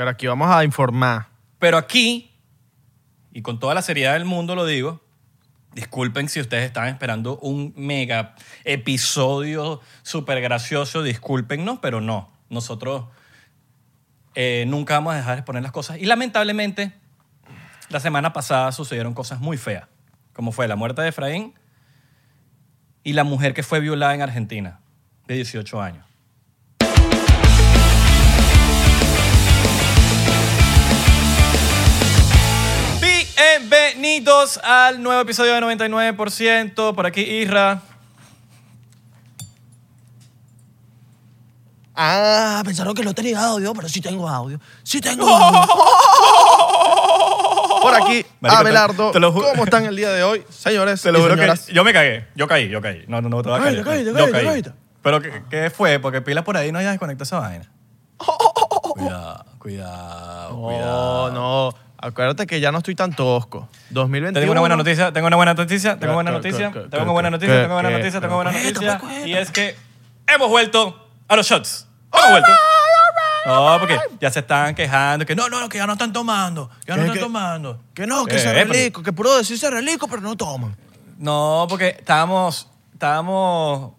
Pero aquí vamos a informar. Pero aquí, y con toda la seriedad del mundo lo digo, disculpen si ustedes estaban esperando un mega episodio súper gracioso, discúlpennos, pero no. Nosotros eh, nunca vamos a dejar de exponer las cosas. Y lamentablemente, la semana pasada sucedieron cosas muy feas, como fue la muerte de Efraín y la mujer que fue violada en Argentina, de 18 años. Bienvenidos al nuevo episodio de 99%. Por aquí Isra. Ah, pensaron que no tenía audio, pero sí tengo audio. Sí tengo audio. Por aquí, Marico, Abelardo. te lo ju- ¿Cómo están el día de hoy, señores Te lo y juro señoras? que yo me cagué. Yo caí, yo caí. No, no, no te vas a caer. Yo caíste, caí. caíste. Pero ¿qué, qué fue? Porque pilas por ahí no hayas desconectado esa vaina. Cuidado, cuidado, No, cuidado. no. Acuérdate que ya no estoy tan tosco. 2021. Te tengo una buena noticia, tengo una buena noticia, tengo ¿Qué, buena noticia, tengo una buena noticia, tengo buena noticia, tengo buena noticia. Y es que hemos vuelto a los shots. Hemos vuelto. No, porque ya se están quejando que no, no, que ya no están tomando, que ya no ¿Qué, están tomando. Que no, que Eh, se pero- relico, que puro decirse relico, pero no toman. No, porque estábamos, estábamos,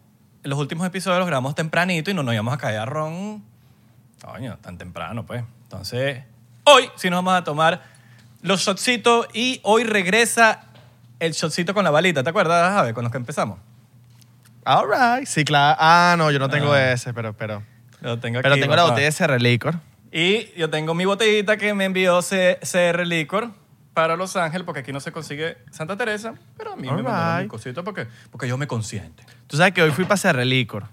en los últimos episodios los grabamos tempranito y no nos íbamos a caer a ron, coño, tan temprano, pues. Entonces, hoy sí nos vamos a tomar los shotcitos y hoy regresa el shotcito con la balita, ¿te acuerdas, Javi, con los que empezamos? All right. Sí, claro. Ah, no, yo no tengo Ah. ese, pero, pero. Lo tengo aquí. Pero tengo la papá. botella de ese relicor. Y yo tengo mi botellita que me envió C- CR Licor para Los Ángeles, porque aquí no se consigue Santa Teresa, pero a mí me All mandaron mi right. cosito porque, porque yo me consiente. Tú sabes que hoy fui para ese relicor.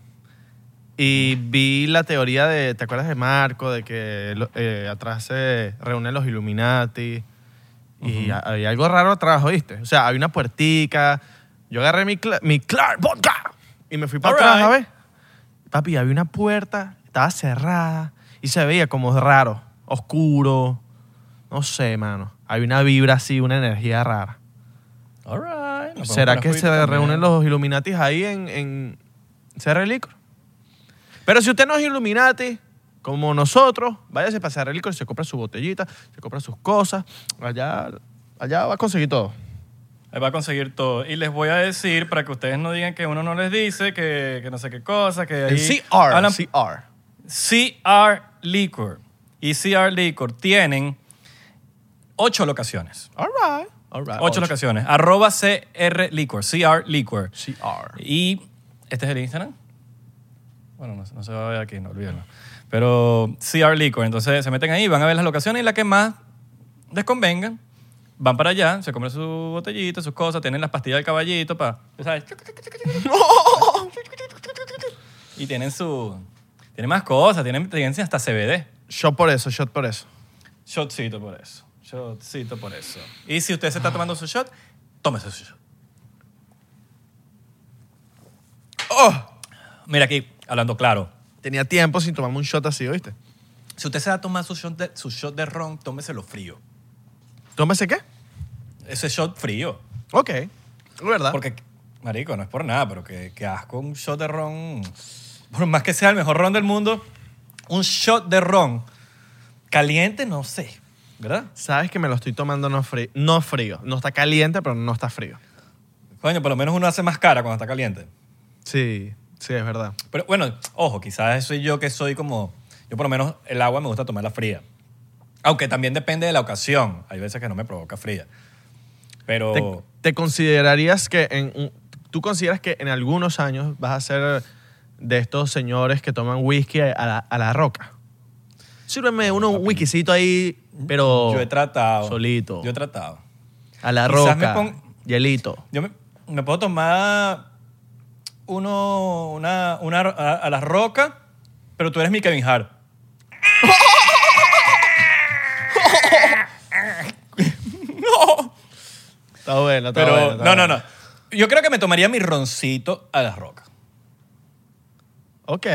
Y vi la teoría de, ¿te acuerdas de Marco? De que lo- eh, atrás se reúnen los Illuminati. Y ha- había algo raro atrás, ¿oíste? O sea, había una puertica. Yo agarré mi, Cla- mi Clark Vodka y me fui para All atrás, right. ¿sabes? Papi, había una puerta, estaba cerrada y se veía como raro, oscuro. No sé, mano. Había una vibra así, una energía rara. All right. nos ¿Será podemos que poner se reúnen también. los Illuminatis ahí en, en CR Licor? Pero si usted no es Illuminati, como nosotros, váyase para CR Licor se compra su botellita, se compra sus cosas. Allá, allá va a conseguir todo. Ahí va a conseguir todo. Y les voy a decir, para que ustedes no digan que uno no les dice, que, que no sé qué cosa, que ahí... El CR. hablan- CR. CR Liquor y CR Liquor tienen ocho locaciones. All right. All right. Ocho, locaciones. Arroba CR Liquor, CR Liquor. CR. Y este es el Instagram. Bueno, no, no se va a ver aquí, no olvídenlo. Pero CR Liquor, entonces se meten ahí, van a ver las locaciones y la que más les convenga. Van para allá, se compran su botellita, sus cosas, tienen las pastillas del caballito para, ¿sabes? Y tienen su... Tienen más cosas, tienen, tienen hasta CBD. Shot por eso, shot por eso. Shotcito por eso. Shotcito por eso. Y si usted se está tomando su shot, tómese su shot. Oh, Mira aquí, hablando claro. Tenía tiempo sin tomarme un shot así, ¿oíste? Si usted se va a tomar su shot de, su shot de ron, tómeselo frío. ¿Tómese qué? Ese shot frío. Ok. Es verdad. Porque, marico, no es por nada, pero que, que asco un shot de ron. Por más que sea el mejor ron del mundo, un shot de ron caliente, no sé. ¿Verdad? Sabes que me lo estoy tomando no frío. No frío. No está caliente, pero no está frío. Coño, por lo menos uno hace más cara cuando está caliente. Sí, sí, es verdad. Pero bueno, ojo, quizás soy yo que soy como. Yo por lo menos el agua me gusta tomarla fría. Aunque también depende de la ocasión. Hay veces que no me provoca fría. Pero. ¿Te, te considerarías que en tú consideras que en algunos años vas a ser de estos señores que toman whisky a la, a la roca? Sírveme uno un whiskycito ahí, pero yo he tratado. solito. Yo he tratado. a la quizás roca, me pon- hielito. Yo me, me puedo tomar uno, una, una a, a la roca, pero tú eres mi Kevin Hart. Está bueno, está Pero bueno. está no, no, no. Yo creo que me tomaría mi roncito a la roca. Ok,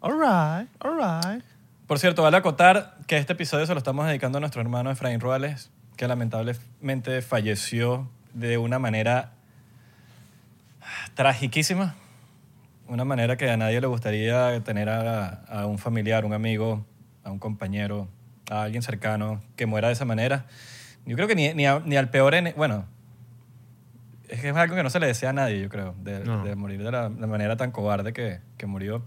all right, all right. Por cierto, vale acotar que este episodio se lo estamos dedicando a nuestro hermano Efraín Ruales, que lamentablemente falleció de una manera tragiquísima. Una manera que a nadie le gustaría tener a, a un familiar, un amigo, a un compañero a alguien cercano que muera de esa manera. Yo creo que ni, ni, a- ni al peor... ene- bueno, es que es algo que no se le desea a nadie, yo creo, de, No. de morir de la, de manera tan cobarde que, que murió.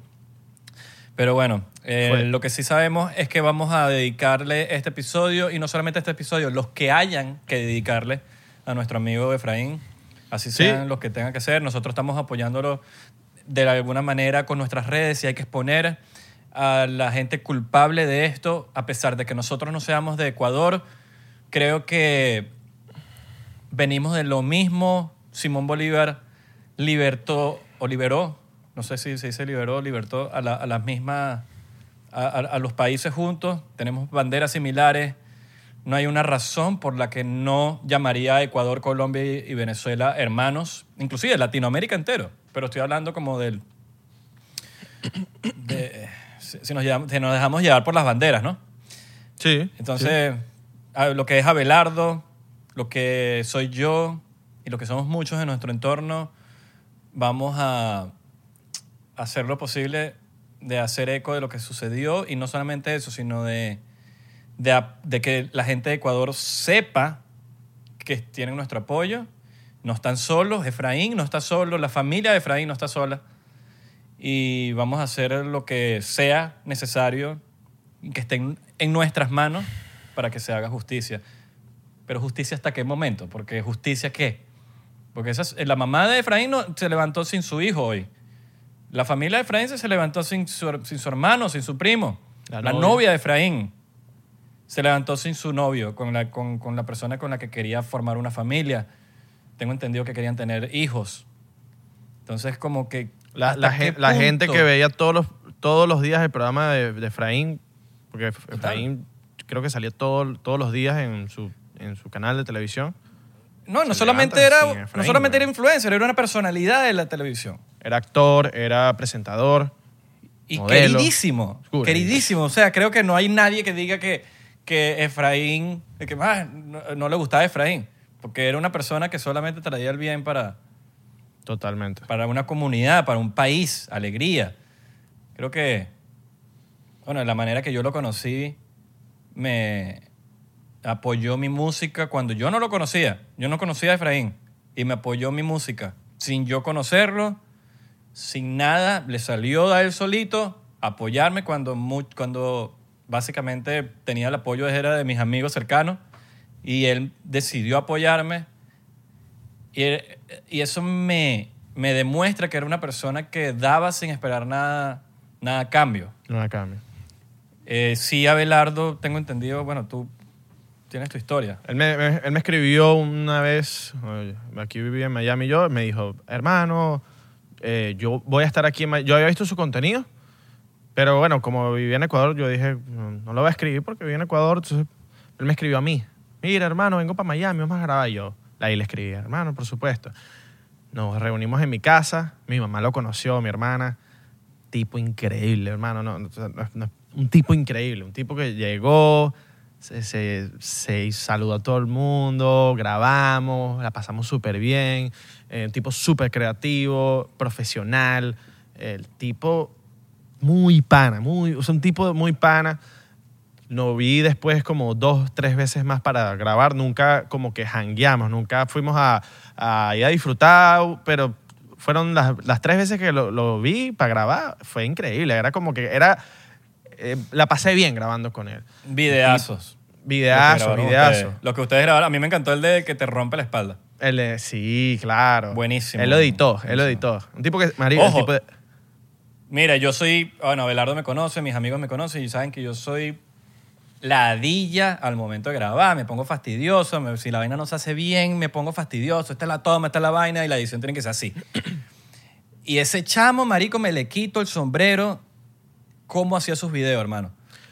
Pero bueno, eh, lo que sí sabemos es que vamos a dedicarle este episodio, y no solamente este episodio, los que hayan que dedicarle a nuestro amigo Efraín, así Sí. sean los que tengan que ser. Nosotros estamos apoyándolo de alguna manera con nuestras redes y hay que exponer a la gente culpable de esto, a pesar de que nosotros no seamos de Ecuador. Creo que venimos de lo mismo. Simón Bolívar libertó o liberó, no sé si se dice liberó, libertó a, la- a las mismas, a, a- los países juntos. Tenemos banderas similares. No hay una razón por la que no llamaría a Ecuador, Colombia y Venezuela hermanos, inclusive Latinoamérica entero. Pero estoy hablando como del... de- si, nos, llevamos- si nos dejamos llevar por las banderas, ¿no? Sí. Entonces, a- lo que es Abelardo, lo que soy yo y lo que somos muchos en nuestro entorno, vamos a hacer lo posible de hacer eco de lo que sucedió y no solamente eso, sino de, de, a- de que la gente de Ecuador sepa que tienen nuestro apoyo. No están solos, Efraín no está solo, la familia de Efraín no está sola. Y vamos a hacer lo que sea necesario y que esté en, nuestras manos para que se haga justicia. Pero justicia hasta qué momento? Porque justicia qué? Porque esa es- la mamá de Efraín no, se levantó sin su hijo hoy. La familia de Efraín se levantó sin su, sin su hermano, sin su primo. La La, novia. novia. de Efraín se levantó sin su novio, con la, con, con la persona con la que quería formar una familia. Tengo entendido que querían tener hijos. Entonces, como que... La, ¿hasta la gen- la gente que veía todos los, todos los días el programa de, de Efraín, porque Efraín creo que salía todo- todos los días en su, en su canal de televisión, No, no solamente, era, sin no Efraín, solamente era influencer, era una personalidad de la televisión. era actor, era presentador. Y Modelo. queridísimo. Queridísimo. O sea, creo que no hay nadie que diga que, que Efraín, que más no, no le gustaba Efraín. Porque era una persona que solamente traía el bien para, Totalmente. para una comunidad, para un país, alegría. Creo que, bueno, la manera que yo lo conocí, me apoyó mi música cuando yo no lo conocía. Yo no conocía a Efraín y me apoyó mi música. Sin yo conocerlo, sin nada, le salió a él solito apoyarme cuando, cuando básicamente tenía el apoyo era de mis amigos cercanos y él decidió apoyarme y, y eso me, me demuestra que era una persona que daba sin esperar nada, nada a cambio. No la cambio. Eh, sí, Abelardo, tengo entendido, bueno, tú tienes tu historia. Él me, me- él me escribió una vez, aquí vivía en Miami yo, me dijo, hermano, eh, yo voy a estar aquí en Miami. Yo había visto su contenido, pero bueno, como vivía en Ecuador, yo dije, no, no lo voy a escribir porque vivía en Ecuador, entonces él me escribió a mí. Mira, hermano, vengo para Miami, vamos a grabar. Yo, ahí le escribí, hermano, por supuesto. Nos reunimos en mi casa, mi mamá lo conoció, mi hermana. Tipo increíble, hermano. No, no, no, no, un tipo increíble, un tipo que llegó, se, se, se saludó a todo el mundo, grabamos, la pasamos súper bien. eh, un tipo súper creativo, profesional. El tipo muy pana, muy, o sea, un tipo muy pana. Lo vi después como dos, tres veces más para grabar. Nunca como que hangueamos, nunca fuimos a, a ir a disfrutar, pero fueron las, las tres veces que lo, lo vi para grabar. Fue increíble. Era como que era... eh, la pasé bien grabando con él. Videazos. Videazo, Lo que grabaron videazo. ustedes. Lo que ustedes grabaron. A mí me encantó el de que te rompe la espalda. Eh, sí, claro. Buenísimo. Él lo editó, él lo Buenísimo. editó. Un tipo que... Marico, el Ojo. tipo de- Mira, yo soy, bueno, Abelardo me conoce, mis amigos me conocen y saben que yo soy ladilla al momento de grabar, me pongo fastidioso, me- si la vaina no se hace bien, me pongo fastidioso, esta es la toma, esta es la vaina y la edición tiene que ser así. y ese chamo, marico, me le quito el sombrero, cómo hacía sus videos, hermano.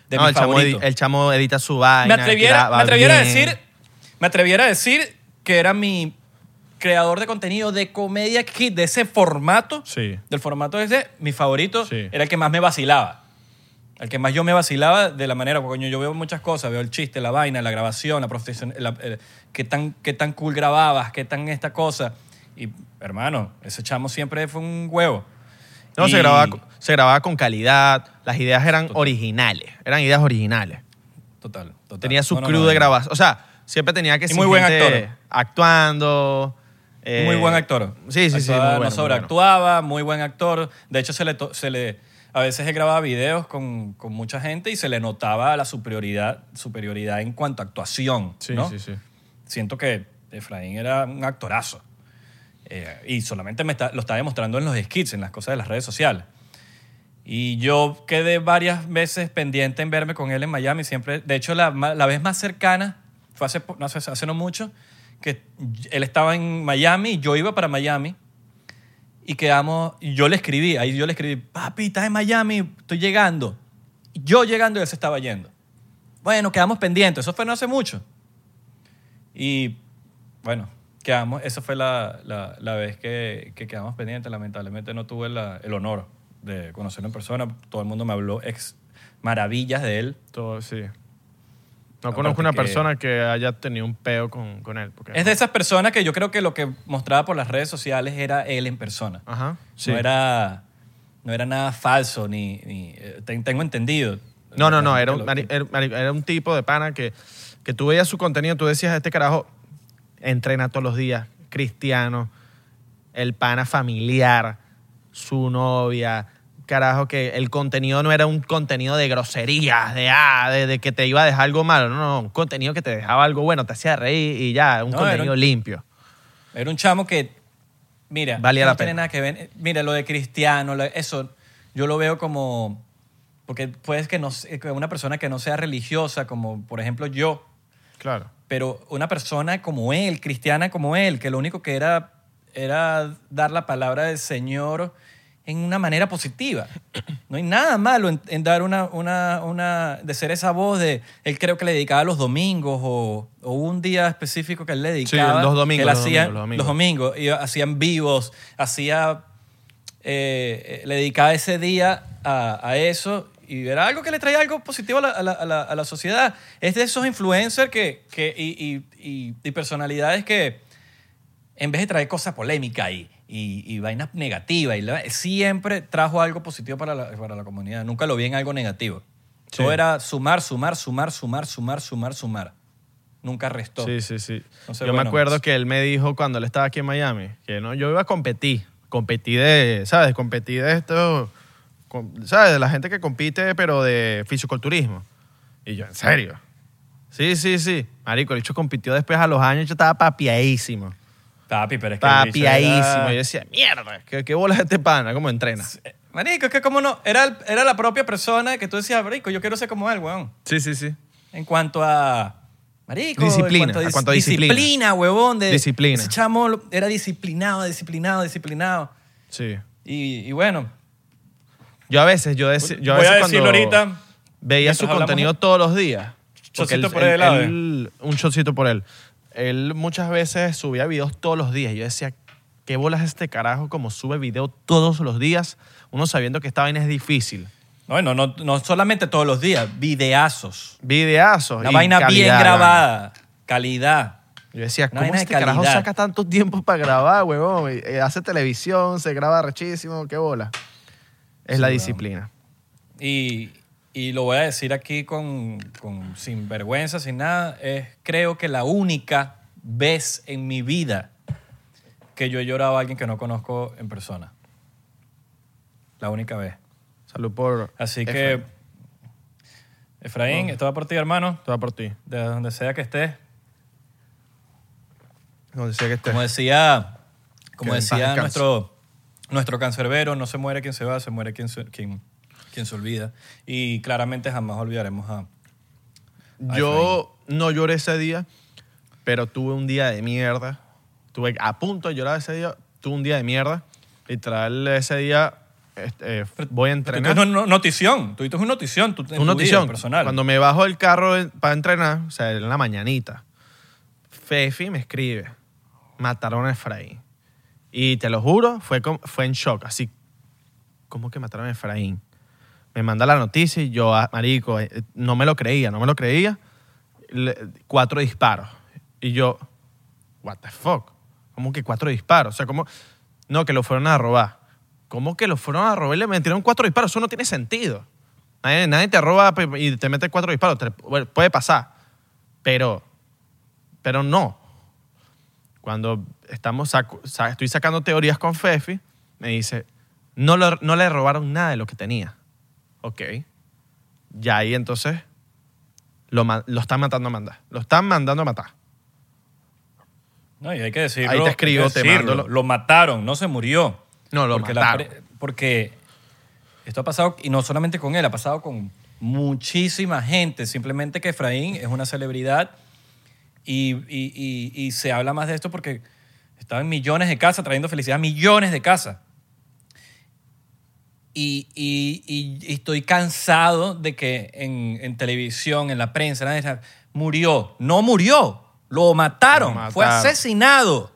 De No, mis el chamo, favoritos. edi- el chamo edita su vaina. me atreviera, graba me atreviera a bien. decir, me atreviera a decir que era mi creador de contenido de comedia kit de ese formato Sí. del formato ese, mi favorito Sí. era el que más me vacilaba. El que más yo me vacilaba de la manera, porque coño, yo veo muchas cosas, veo el chiste, la vaina, la grabación, la profesión, la- el- qué, tan, qué tan cool grababas, qué tan esta cosa. Y, hermano, ese chamo siempre fue un huevo. No, se Y- grababa, co- se grababa con calidad, las ideas eran originales, eran ideas originales. Total, total. Tenía su No, crew no, de no. grabación. O sea, siempre tenía que ser muy buen actor. actuando. eh, muy buen actor. Sí, sí, sí. Actuaba, muy bueno, no muy sobreactuaba, muy buen actor. De hecho, se le, se le, a veces él grababa videos con, con mucha gente y se le notaba la superioridad, superioridad en cuanto a actuación. Sí, ¿no? sí, sí. Siento que Efraín era un actorazo. Eh, y solamente me está- lo está demostrando en los skits, en las cosas de las redes sociales. Y yo quedé varias veces pendiente en verme con él en Miami. Siempre, de hecho, la, la vez más cercana fue hace, no, sé, hace no mucho, que él estaba en Miami y yo iba para Miami. Y quedamos, yo le escribí, ahí yo le escribí, papi, estás en Miami, estoy llegando. Yo llegando él se estaba yendo. Bueno, quedamos pendientes, eso fue no hace mucho. Y bueno, quedamos, esa fue la, la- la vez que, que quedamos pendientes. Lamentablemente no tuve la- el honor de conocerlo en persona. Todo el mundo me habló ex maravillas de él. Todo, sí. No conozco una que- persona que haya tenido un peo con, con él. Porque, Es de esas personas que yo creo que lo que mostraba por las redes sociales era él en persona. Ajá. Sí. No, era, no era nada falso, ni, ni- eh, ten- tengo entendido. No, no, no. Era un, era un tipo de pana que, que tú veías su contenido, tú decías, este carajo entrena todos los días, cristiano, el pana familiar, su novia, carajo, que el contenido no era un contenido de groserías, de, ah, de, de que te iba a dejar algo malo, no, no, un contenido que te dejaba algo bueno, te hacía reír y ya, un No, era contenido un- limpio. Era un chamo que, mira, Valía no la tiene pena. nada que ver. Mira, lo de cristiano, lo- eso, yo lo veo como, porque puedes que no que una persona que no sea religiosa, como por ejemplo yo, Claro. pero una persona como él, cristiana como él, que lo único que era era dar la palabra del Señor en una manera positiva. No hay nada malo en, en dar una, una, una, de ser esa voz de, él creo que le dedicaba los domingos o, o un día específico que él le dedicaba. los domingos, él los hacía- domingos, los domingos. domingos, y hacían vivos, hacía, eh, eh, le dedicaba ese día a, a eso y era algo que le traía algo positivo a la, a la- a la- a la sociedad. Es de esos influencers que, que, y, y- y- y personalidades que en vez de traer cosas polémicas y, y, y vainas negativas, y la- siempre trajo algo positivo para la, para la comunidad. Nunca lo vi en algo negativo. Sí. Todo era sumar, sumar, sumar, sumar, sumar, sumar, sumar. Nunca restó. Sí, sí, sí. Entonces, yo me bueno, acuerdo pues- que él me dijo cuando él estaba aquí en Miami que no, yo iba a competir. Competí de, ¿sabes? Competí de esto, con- ¿sabes? De la gente que compite, pero de fisiculturismo. Y yo, ¿en serio? Sí, sí, sí. Marico, el hecho compitió después a los años, yo estaba papiadísimo. Papi, pero es que Y yo decía, mierda, ¿qué, qué bolas este pana? ¿Cómo entrena? Eh, Marico, es que como no, era, el- era la propia persona que tú decías, Marico, yo quiero ser como él, weón. Sí, sí, sí. En cuanto a. Marico, Disciplina, en cuanto a, cuanto a disciplina. disciplina, huevón. De, Disciplina. Ese chamo lo- era disciplinado, disciplinado, disciplinado. Sí. Y, y bueno, Yo a veces, yo, dec- yo a voy a veces decirlo cuando ahorita. veía mientras su hablamos- contenido todos los días. porque Chocito por el lado, él- un chocito por él. Él muchas veces subía videos todos los días. Yo decía, ¿qué bolas este carajo como sube video todos los días? Uno sabiendo que esta vaina es difícil. Bueno, no, no solamente todos los días, videazos. Videazos. La y vaina bien grabada, calidad. Yo decía, Una ¿cómo este carajo saca tanto tiempo para grabar, huevón? Eh, hace televisión, se graba rechísimo, qué bola. Es Sí, la disciplina. Y, y lo voy a decir aquí con, con- sin vergüenza, sin nada. Es creo que la única vez en mi vida que yo he llorado a alguien que no conozco en persona. La única vez. Salud por. Así que, Efraín. Efraín, esto va por ti, hermano. Todo por ti. De donde sea que estés. Donde sea que estés. Como decía, como Que decía nuestro, nuestro cancerbero, no se muere quien se va, se muere quien se, quien, quien se olvida. Y claramente jamás olvidaremos a... a Yo no lloré ese día, pero tuve un día de mierda. Tuve a punto de llorar ese día, tuve un día de mierda. Literal, ese día este, eh, voy a Tú entrenar. tuviste una notición, tú tuviste una notición, tú, Una notición. personal. Cuando me bajo del carro para entrenar, o sea, en la mañanita, Fefi me escribe, mataron a Efraín. Y te lo juro, fue, fue en shock. Así, ¿cómo que mataron a Efraín? Me manda la noticia y yo, ah, marico, eh, no me lo creía, no me lo creía. Le- cuatro disparos. Y yo, what the fuck? ¿Cómo que cuatro disparos? O sea, ¿cómo? No, que lo fueron a robar. ¿Cómo que lo fueron a robar y le metieron cuatro disparos? Eso no tiene sentido. Nadie, nadie te roba y te mete cuatro disparos. Puede pasar. Pero, pero no. Cuando estamos estoy sacando teorías con Fefi, me dice, no, no le robaron nada de lo que tenía. Ok. Ya ahí entonces lo, lo están matando a mandar. Lo están mandando a matar. No, y hay que decirlo. Ahí te escribo, te mando lo- Lo mataron, no se murió. No, lo porque mataron. porque esto ha pasado, y no solamente con él, ha pasado con muchísima gente. Simplemente que Efraín es una celebridad y, y- y- y se habla más de esto porque estaba en millones de casas, trayendo felicidad a millones de casas. Y, y- y- y estoy cansado de que en, en televisión, en la prensa, nadie murió. No murió, lo mataron, Lo fue asesinado.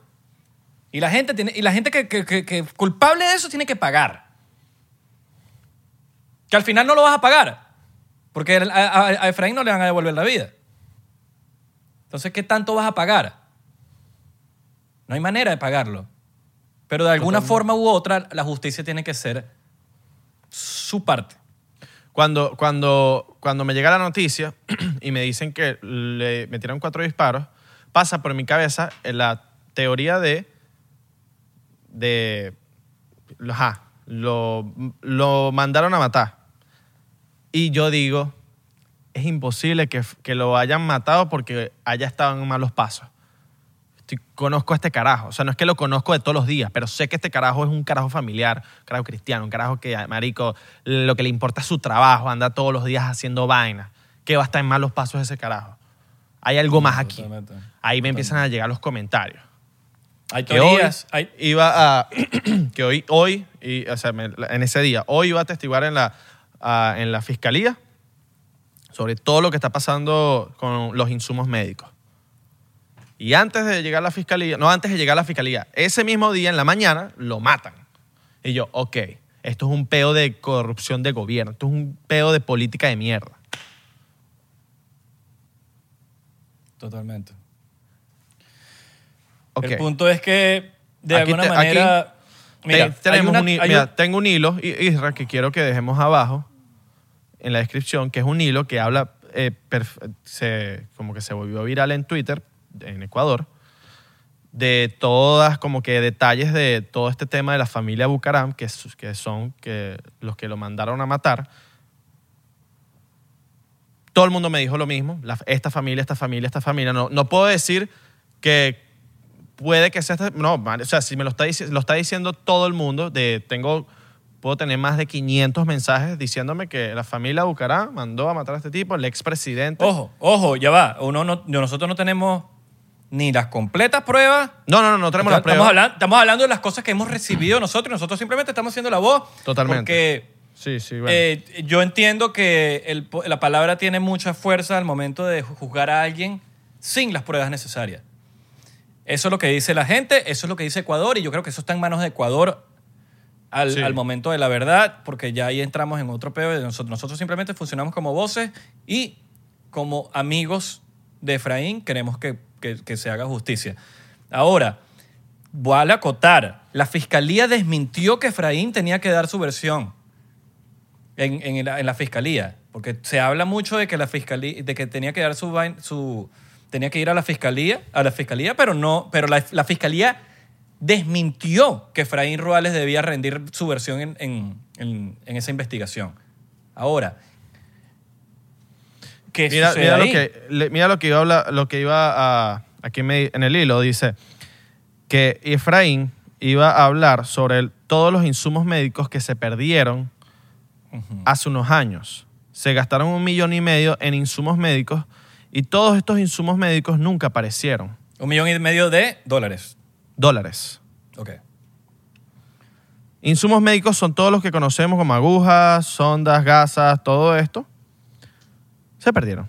Y la gente, tiene, y la gente que, que- que- que culpable de eso tiene que pagar. Que al final no lo vas a pagar. Porque a, a- a Efraín no le van a devolver la vida. Entonces, ¿qué tanto vas a pagar? No hay manera de pagarlo. Pero de alguna forma u otra, la justicia tiene que ser su parte. Cuando, cuando, cuando me llega la noticia y me dicen que le metieron cuatro disparos, pasa por mi cabeza en la teoría de. de. Lo, lo mandaron a matar. Y yo digo, es imposible que, que lo hayan matado porque haya estado en malos pasos. Estoy- conozco a este carajo. O sea, no es que lo conozco de todos los días, pero sé que este carajo es un carajo familiar, un carajo cristiano, un carajo que, marico, lo que le importa es su trabajo, anda todos los días haciendo vainas. Que va a estar en malos pasos ese carajo. Hay algo más aquí. Ahí me empiezan a llegar los comentarios. Hay Que hoy hay, iba a. que hoy, hoy y, o sea, me- en ese día, hoy iba a testiguar en la, en la fiscalía sobre todo lo que está pasando con los insumos médicos. Y antes de llegar a la fiscalía, no antes de llegar a la fiscalía, ese mismo día en la mañana lo matan. Y yo, ok, esto es un peo de corrupción de gobierno, esto es un peo de política de mierda. Totalmente. El punto es que, de Aquí alguna te- manera. Te- mira, tenemos una- un mira, un- tengo un hilo, Isra, que quiero que dejemos abajo en la descripción, que es un hilo que habla, eh, se, como que se volvió viral en Twitter, en Ecuador, de todas, como que detalles de todo este tema de la familia Bucaram, que, que son que los que lo mandaron a matar. Todo el mundo me dijo lo mismo, esta familia, esta familia, esta familia. No, no puedo decir que puede que sea esta- no o sea si me lo está lo está diciendo todo el mundo de tengo puedo tener más de 500 mensajes diciéndome que la familia Bucaram mandó a matar a este tipo el expresidente Ojo, ojo, ya va. Uno no, nosotros no tenemos ni las completas pruebas. no no no no tenemos la estamos, prueba hablando, estamos hablando de las cosas que hemos recibido nosotros nosotros simplemente estamos haciendo la voz. Totalmente. Porque sí sí bueno. eh, yo entiendo que el la palabra tiene mucha fuerza al momento de juzgar a alguien sin las pruebas necesarias. Eso es lo que dice la gente, eso es lo que dice Ecuador y yo creo que eso está en manos de Ecuador al, Sí. al momento de la verdad, porque ya ahí entramos en otro peo. Nosotros, nosotros simplemente funcionamos como voces y como amigos de Efraín queremos que, que- se haga justicia. Ahora, a acotar, la fiscalía desmintió que Efraín tenía que dar su versión en, en la, fiscalía, porque se habla mucho de que la fiscalía, de que tenía que dar su, su tenía que ir a la fiscalía, a la fiscalía, pero no, pero la, la fiscalía desmintió que Efraín Ruales debía rendir su versión en- en- en esa investigación. Ahora, ¿qué mira, sucede mira lo que le- mira lo que iba a hablar- lo que iba a aquí me- en el hilo dice que Efraín iba a hablar sobre el- todos los insumos médicos que se perdieron hace unos años. Se gastaron un millón y medio en insumos médicos y todos estos insumos médicos nunca aparecieron. Un millón y medio de dólares. Dólares. Ok. Insumos médicos son todos los que conocemos como agujas, sondas, gasas, todo esto. Se perdieron.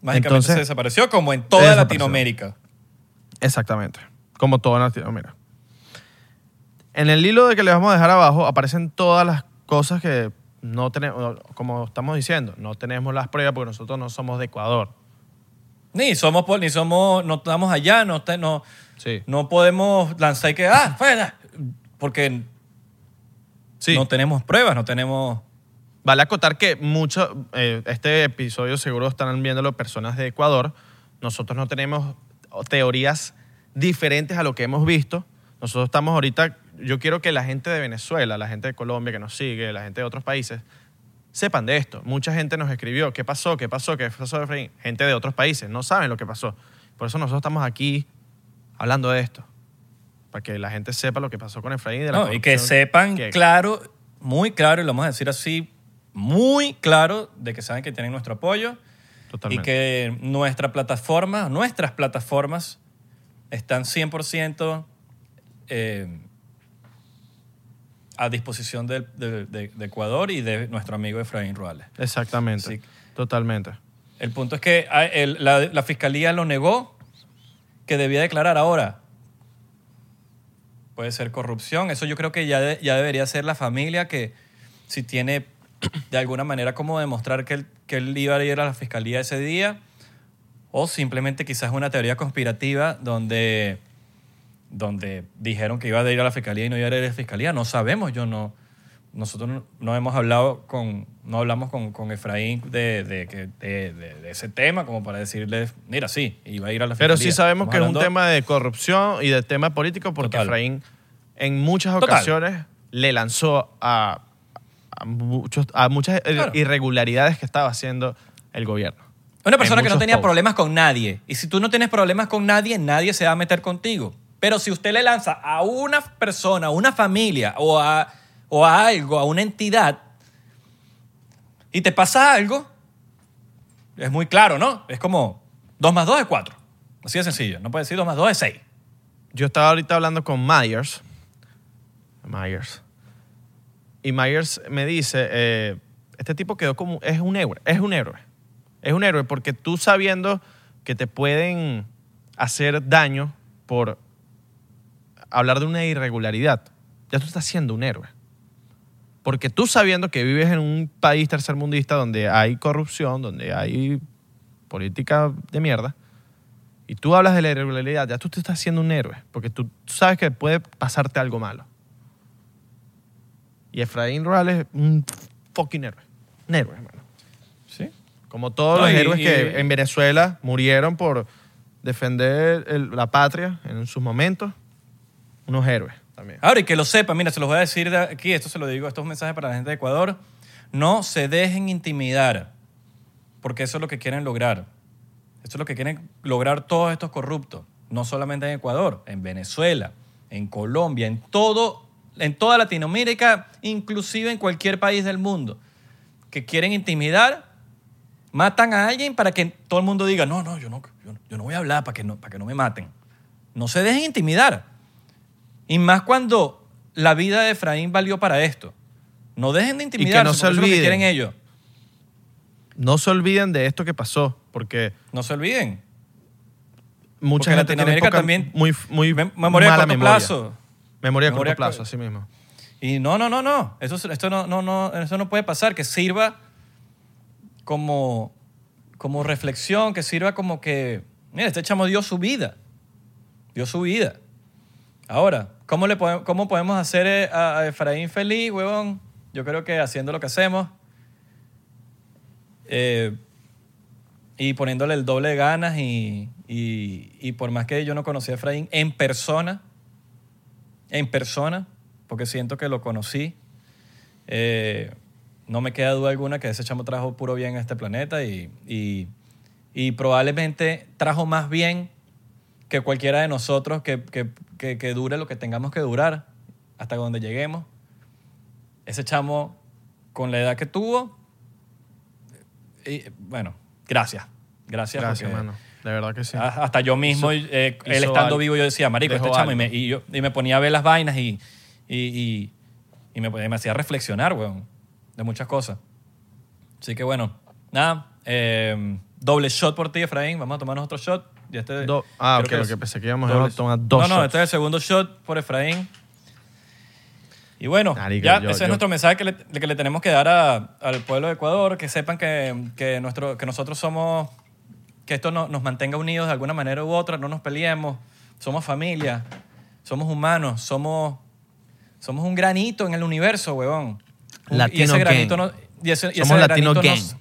Mágicamente Entonces, se desapareció como en toda. Latinoamérica. Exactamente. Como todo en Latinoamérica. En el hilo de que le vamos a dejar abajo aparecen todas las cosas que no tenemos, como estamos diciendo, no tenemos las pruebas porque nosotros no somos de Ecuador. Ni somos, ni somos, no estamos allá, no, no, Sí. no podemos lanzar y que, ah, fuera, porque Sí. No tenemos pruebas, no tenemos... Vale acotar que mucho, eh, este episodio seguro están viéndolo personas de Ecuador. Nosotros no tenemos teorías diferentes a lo que hemos visto. Nosotros estamos ahorita, yo quiero que la gente de Venezuela, la gente de Colombia que nos sigue, la gente de otros países, sepan de esto. Mucha gente nos escribió, ¿qué pasó? ¿Qué pasó? ¿Qué pasó? Efraín? Gente de otros países no saben lo que pasó. Por eso nosotros estamos aquí hablando de esto. Para que la gente sepa lo que pasó con Efraín. De la No, y que sepan que- claro, muy claro, y lo vamos a decir así, muy claro, de que saben que tienen nuestro apoyo Totalmente. y que nuestra plataforma, nuestras plataformas están 100% eh, a disposición de, de- de Ecuador y de nuestro amigo Efraín Ruales. Exactamente. Sí. Totalmente. El punto es que ah, el- la, la fiscalía lo negó, que debía declarar ahora. Puede ser corrupción. Eso yo creo que ya, de- ya debería ser la familia que si tiene de alguna manera como demostrar que él, que él iba a ir a la fiscalía ese día o simplemente quizás una teoría conspirativa donde, donde dijeron que iba a ir a la fiscalía y no iba a ir a la fiscalía. No sabemos, yo no... Nosotros no, no hemos hablado con, no hablamos con, con Efraín de, de, ese tema como para decirle, mira, sí, iba a ir a la fiscalía. Pero sí sabemos Estamos que es un tema de corrupción y de tema político porque Total. Efraín en muchas Total. ocasiones le lanzó a, a, muchos, a muchas Claro. irregularidades que estaba haciendo el gobierno. Una persona que no tenía problemas con nadie. Y si tú no tienes problemas con nadie, nadie se va a meter contigo. Pero si usted le lanza a una persona, a una familia o a, o a algo, a una entidad, y te pasa algo, es muy claro, ¿no? Es como 2 más 2 es 4. Así de sencillo. No puede decir 2 más 2 es 6. Yo estaba ahorita hablando con Myers. Myers. Y Myers me dice, eh, este tipo quedó como, es un héroe, es un héroe. Es un héroe porque tú sabiendo que te pueden hacer daño por hablar de una irregularidad, ya tú estás siendo un héroe. Porque tú sabiendo que vives en un país tercermundista donde hay corrupción, donde hay política de mierda, y tú hablas de la irregularidad, ya tú te estás haciendo un héroe, porque tú sabes que puede pasarte algo malo. Y Efraín Ruales es un fucking héroe. Un héroe, hermano. ¿Sí? Como todos No, los y- héroes y- que en Venezuela murieron por defender el- la patria en sus momentos, unos héroes también. Ahora, y que lo sepan, mira, se los voy a decir de aquí, esto se lo digo, esto es un mensaje para la gente de Ecuador. No se dejen intimidar, porque eso es lo que quieren lograr. Eso es lo que quieren lograr todos estos corruptos, no solamente en Ecuador, en Venezuela, en Colombia, en todo, en toda Latinoamérica, inclusive en cualquier país del mundo, que quieren intimidar, matan a alguien para que todo el mundo diga, no, no, yo no, yo, no- yo no voy a hablar para que no, para que no me maten. No se dejen intimidar. Y más cuando la vida de Efraín valió para esto. No dejen de intimidarse, no se porque eso es lo que olviden. quieren ellos. No se olviden de esto que pasó, porque No se olviden. mucha Porque gente tiene Latinoamérica poca- también- muy, muy Mem- memoria a corto memoria. plazo. Memoria a corto plazo, co- así mismo. Y no, no, no, no. Eso, esto no, no, no, eso no puede pasar. Que sirva como, como reflexión, que sirva como que, mira, este chamo dio su vida. Dio su vida. Ahora, ¿cómo, le podemos, cómo podemos hacer eh, a, a Efraín feliz, huevón? Yo creo que haciendo lo que hacemos eh, y poniéndole el doble de ganas y, y- y por más que yo no conocía a Efraín en persona, en persona, porque siento que lo conocí. Eh, no me queda duda alguna que ese chamo trajo puro bien a este planeta y, y- y probablemente trajo más bien que cualquiera de nosotros que, que- que- que dure lo que tengamos que durar hasta donde lleguemos. Ese chamo, con la edad que tuvo, y, bueno, gracias. Gracias. Gracias, porque- hermano. De verdad que sí. Ah, Hasta yo mismo, Hizo- eh, él estando algo. vivo, yo decía, marico, este Dejó chamo. Y me, y, yo, y me ponía a ver las vainas y, y, y- me, me hacía reflexionar, weón, de muchas cosas. Así que bueno, nada, eh, doble shot por ti, Efraín. Vamos a tomarnos otro shot. Y este, Do- ah, ok, que ok, pensé que íbamos a tomar dos No, no, shots. este es el segundo shot por Efraín. Y bueno, Marico, ya yo- ese yo- es nuestro mensaje que le, que le tenemos que dar a- al pueblo de Ecuador, que sepan que, que, nuestro, que nosotros somos, que esto no- nos mantenga unidos de alguna manera u otra, no nos peleemos, somos familia, somos humanos, somos, Somos un granito en el universo, huevón. Latino y ese granito gang. no, y ese- y Somos ese Latino granito gang. nos-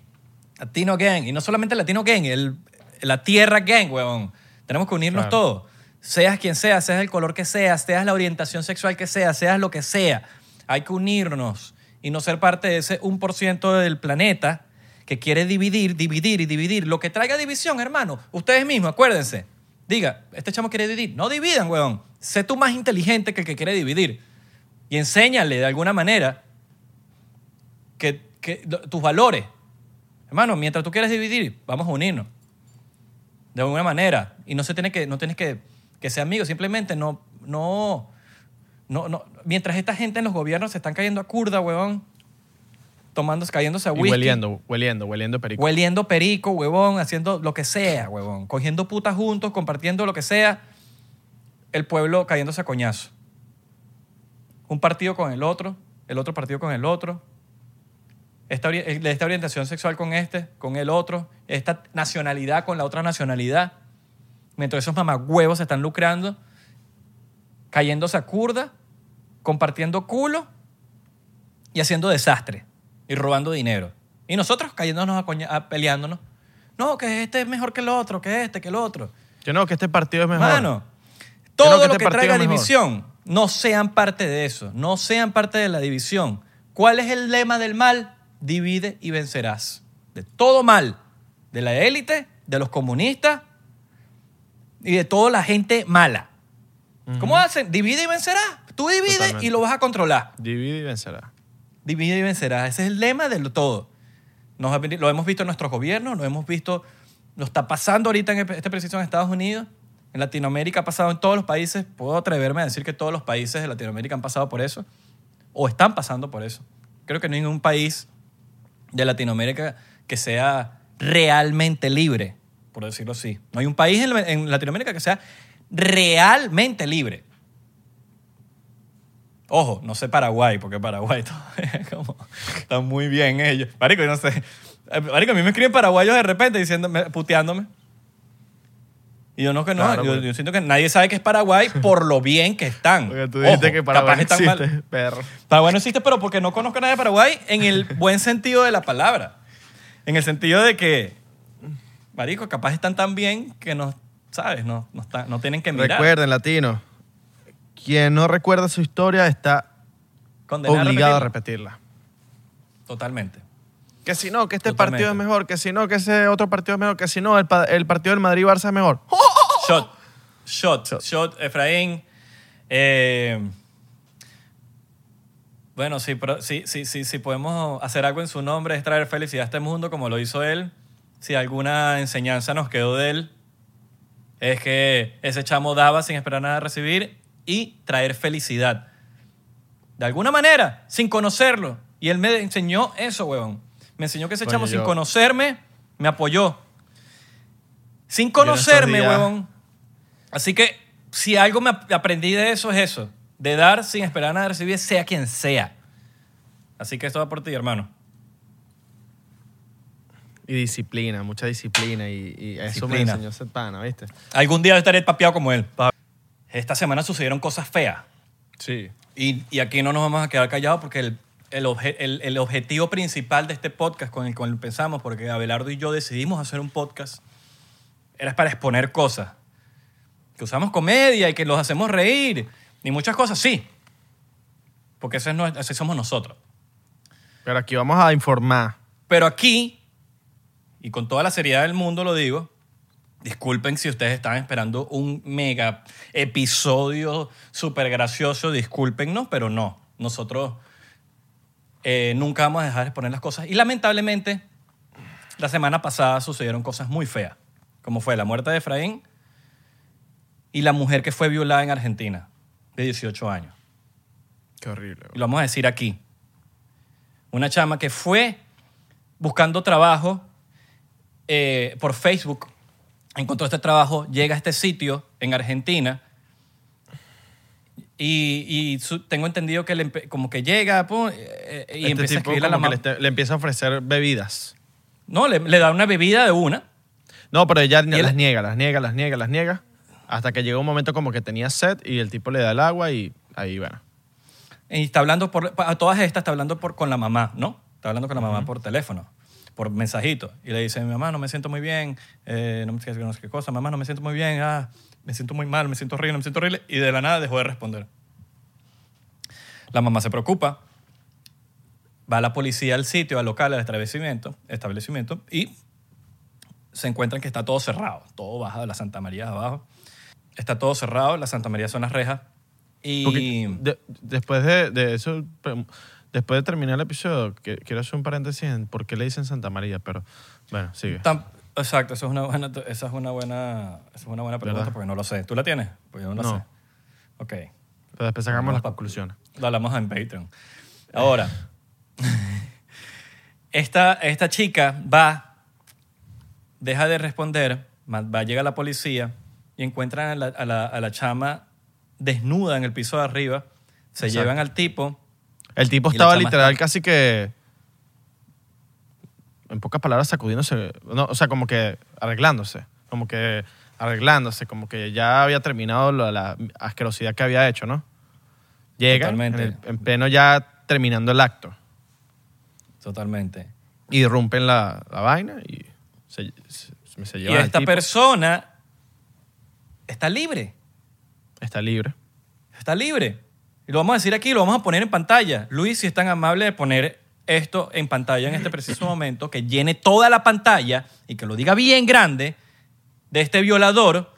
Latino gang. Y no solamente Latino gang, el, la tierra gang, huevón. Tenemos que unirnos Claro. todos. Seas quien sea, seas el color que sea, seas la orientación sexual que sea, seas lo que sea. Hay que unirnos y no ser parte de ese 1% del planeta que quiere dividir, dividir y dividir. Lo que traiga división, hermano. Ustedes mismos, acuérdense. Diga, este chamo quiere dividir. No dividan, huevón. Sé tú más inteligente que el que quiere dividir. Y enséñale de alguna manera que, que tus valores. Hermano, mientras tú quieres dividir, vamos a unirnos. De alguna manera. Y no se tiene que, no tienes que, que ser amigos. Simplemente no, no, no, no. Mientras esta gente en los gobiernos se están cayendo a curda, huevón. Tomando, cayéndose a Y whisky. hueliendo, hueliendo, hueliendo perico. Hueliendo perico, huevón, haciendo lo que sea, huevón. Cogiendo putas juntos, compartiendo lo que sea. El pueblo cayéndose a coñazo. Un partido con el otro, el otro partido con el otro. Esta, eh, esta orientación sexual con este, con el otro. Esta nacionalidad con la otra nacionalidad. Mientras esos mamagüevos se están lucrando, cayéndose a curda, compartiendo culo y haciendo desastre y robando dinero. Y nosotros cayéndonos a, coña- a peleándonos. No, que este es mejor que el otro, que este, que el otro. Que no, que este partido es mejor. Mano, Que todo no, que lo este que traiga división, no sean parte de eso. No sean parte de la división. ¿Cuál es el lema del mal? Divide y vencerás. De todo mal. De la élite, de los comunistas y de toda la gente mala. ¿Cómo hacen? Divide y vencerás. Tú divides Totalmente. y lo vas a controlar. Divide y vencerá. Divide y vencerás. Ese es el lema de todo. Lo hemos visto en nuestros gobiernos, lo hemos visto, lo está pasando ahorita en este preciso en Estados Unidos, en Latinoamérica ha pasado en todos los países. Puedo atreverme a decir que todos los países de Latinoamérica han pasado por eso o están pasando por eso. Creo que no hay ningún país de Latinoamérica que sea realmente libre, por decirlo así. No hay un país en Latinoamérica que sea realmente libre. Ojo, no sé Paraguay, porque Paraguay está, como- está muy bien ellos. Marico, yo no sé. Eh, Marico, a mí me escriben paraguayos de repente diciéndome, puteándome. Y yo no, que no. Claro, yo, porque- yo siento que nadie sabe que es Paraguay por lo bien que están. Porque tú dijiste Ojo, que Paraguay no están mal. existe, perro. Paraguay no existe, pero porque no conozco a nadie de Paraguay en el buen sentido de la palabra. En el sentido de que, marico, capaz están tan bien que no, ¿sabes? No, no, están- no tienen que mirar. Recuerden, latino. Quien no recuerda su historia está obligado a repetirla. Totalmente. Que si no, que este Totalmente. partido es mejor, que si no, que ese otro partido es mejor, que si no, el, pa- el partido del Madrid-Barça es mejor. Shot. Shot. Shot, Efraín. Eh, bueno, pero sí, sí, sí, sí podemos hacer algo en su nombre, es traer felicidad a este mundo como lo hizo él. Si alguna enseñanza nos quedó de él, es que ese chamo daba sin esperar nada a recibir y traer felicidad. De alguna manera, sin conocerlo. Y él me enseñó eso, huevón. Me enseñó que ese chamo sin conocerme me apoyó. Sin conocerme, huevón. Así que si algo me ap- aprendí de eso es eso. De dar sin esperar nada a recibir, sea quien sea. Así que esto va por ti, hermano. Y disciplina, mucha disciplina. Y, y eso me Disciplina. enseñó ese pana, ¿viste? Algún día estaré papeado como él. Esta semana sucedieron cosas feas. Sí. Y, y aquí no nos vamos a quedar callados porque el, el, obje- el- el objetivo principal de este podcast con el cual empezamos, porque Abelardo y yo decidimos hacer un podcast, era para exponer cosas. Que usamos comedia y que los hacemos reír. Y muchas cosas, sí. Porque ese es así somos nosotros. Pero aquí vamos a informar. Pero aquí, y con toda la seriedad del mundo lo digo, disculpen si ustedes estaban esperando un mega episodio súper gracioso, discúlpennos, pero no. Nosotros eh, nunca vamos a dejar de exponer las cosas. Y lamentablemente, la semana pasada sucedieron cosas muy feas, como fue la muerte de Efraín y la mujer que fue violada en Argentina, de 18 años. Qué horrible. Y lo vamos a decir aquí. Una chama que fue buscando trabajo eh, por Facebook, encontró este trabajo, llega a este sitio en Argentina y, y su- tengo entendido que le como que llega pum, eh, y Este empieza a tipo escribirle a la mamá. le, le empieza a ofrecer bebidas. No, le, le da una bebida de una. No, pero ella él- las niega, las niega, las niega, las niega. Hasta que llega un momento como que tenía sed y el tipo le da el agua y ahí, bueno. y está hablando por, a todas estas está hablando por, con la mamá, ¿no? Está hablando con la mamá por teléfono, por mensajito. Y le dice, mi mamá, no me siento muy bien, eh, no me no sé qué cosa, mamá, no me siento muy bien, ah, me siento muy mal, me siento horrible, me siento horrible. Y de la nada dejó de responder. La mamá se preocupa, va la policía al sitio, al local, al establecimiento, establecimiento y se encuentran que está todo cerrado, todo baja la Santa María abajo. Está todo cerrado, la Santa María son las rejas. Y después de, eso, pe- después de terminar el episodio, que- quiero hacer un paréntesis en por qué le dicen Santa María, pero bueno, sigue. Tam- Exacto, eso es una buena, esa es una buena, esa es una buena pregunta ¿Verdad? porque no lo sé. ¿Tú la tienes? Pues yo no, No. sé. Ok, Pero después sacamos las conclusiones. lo hablamos en Patreon. Ahora, esta, esta chica va, deja de responder, va, llega la policía y encuentran a la, a la- a la chama desnuda en el piso de arriba. Se Exacto. llevan al tipo. El tipo Y estaba literal está- casi que, en pocas palabras, sacudiéndose, no, o sea, como que arreglándose, como que arreglándose, como que ya había terminado la asquerosidad que había hecho, ¿no? Llega en, el- en pleno ya terminando el acto, Totalmente. irrumpen la, la vaina y se, se, se Y al esta tipo. persona está libre. Está libre. Está libre. Y lo vamos a decir aquí, lo vamos a poner en pantalla. Luis, si es tan amable de poner esto en pantalla en este preciso momento, que llene toda la pantalla y que lo diga bien grande, de este violador,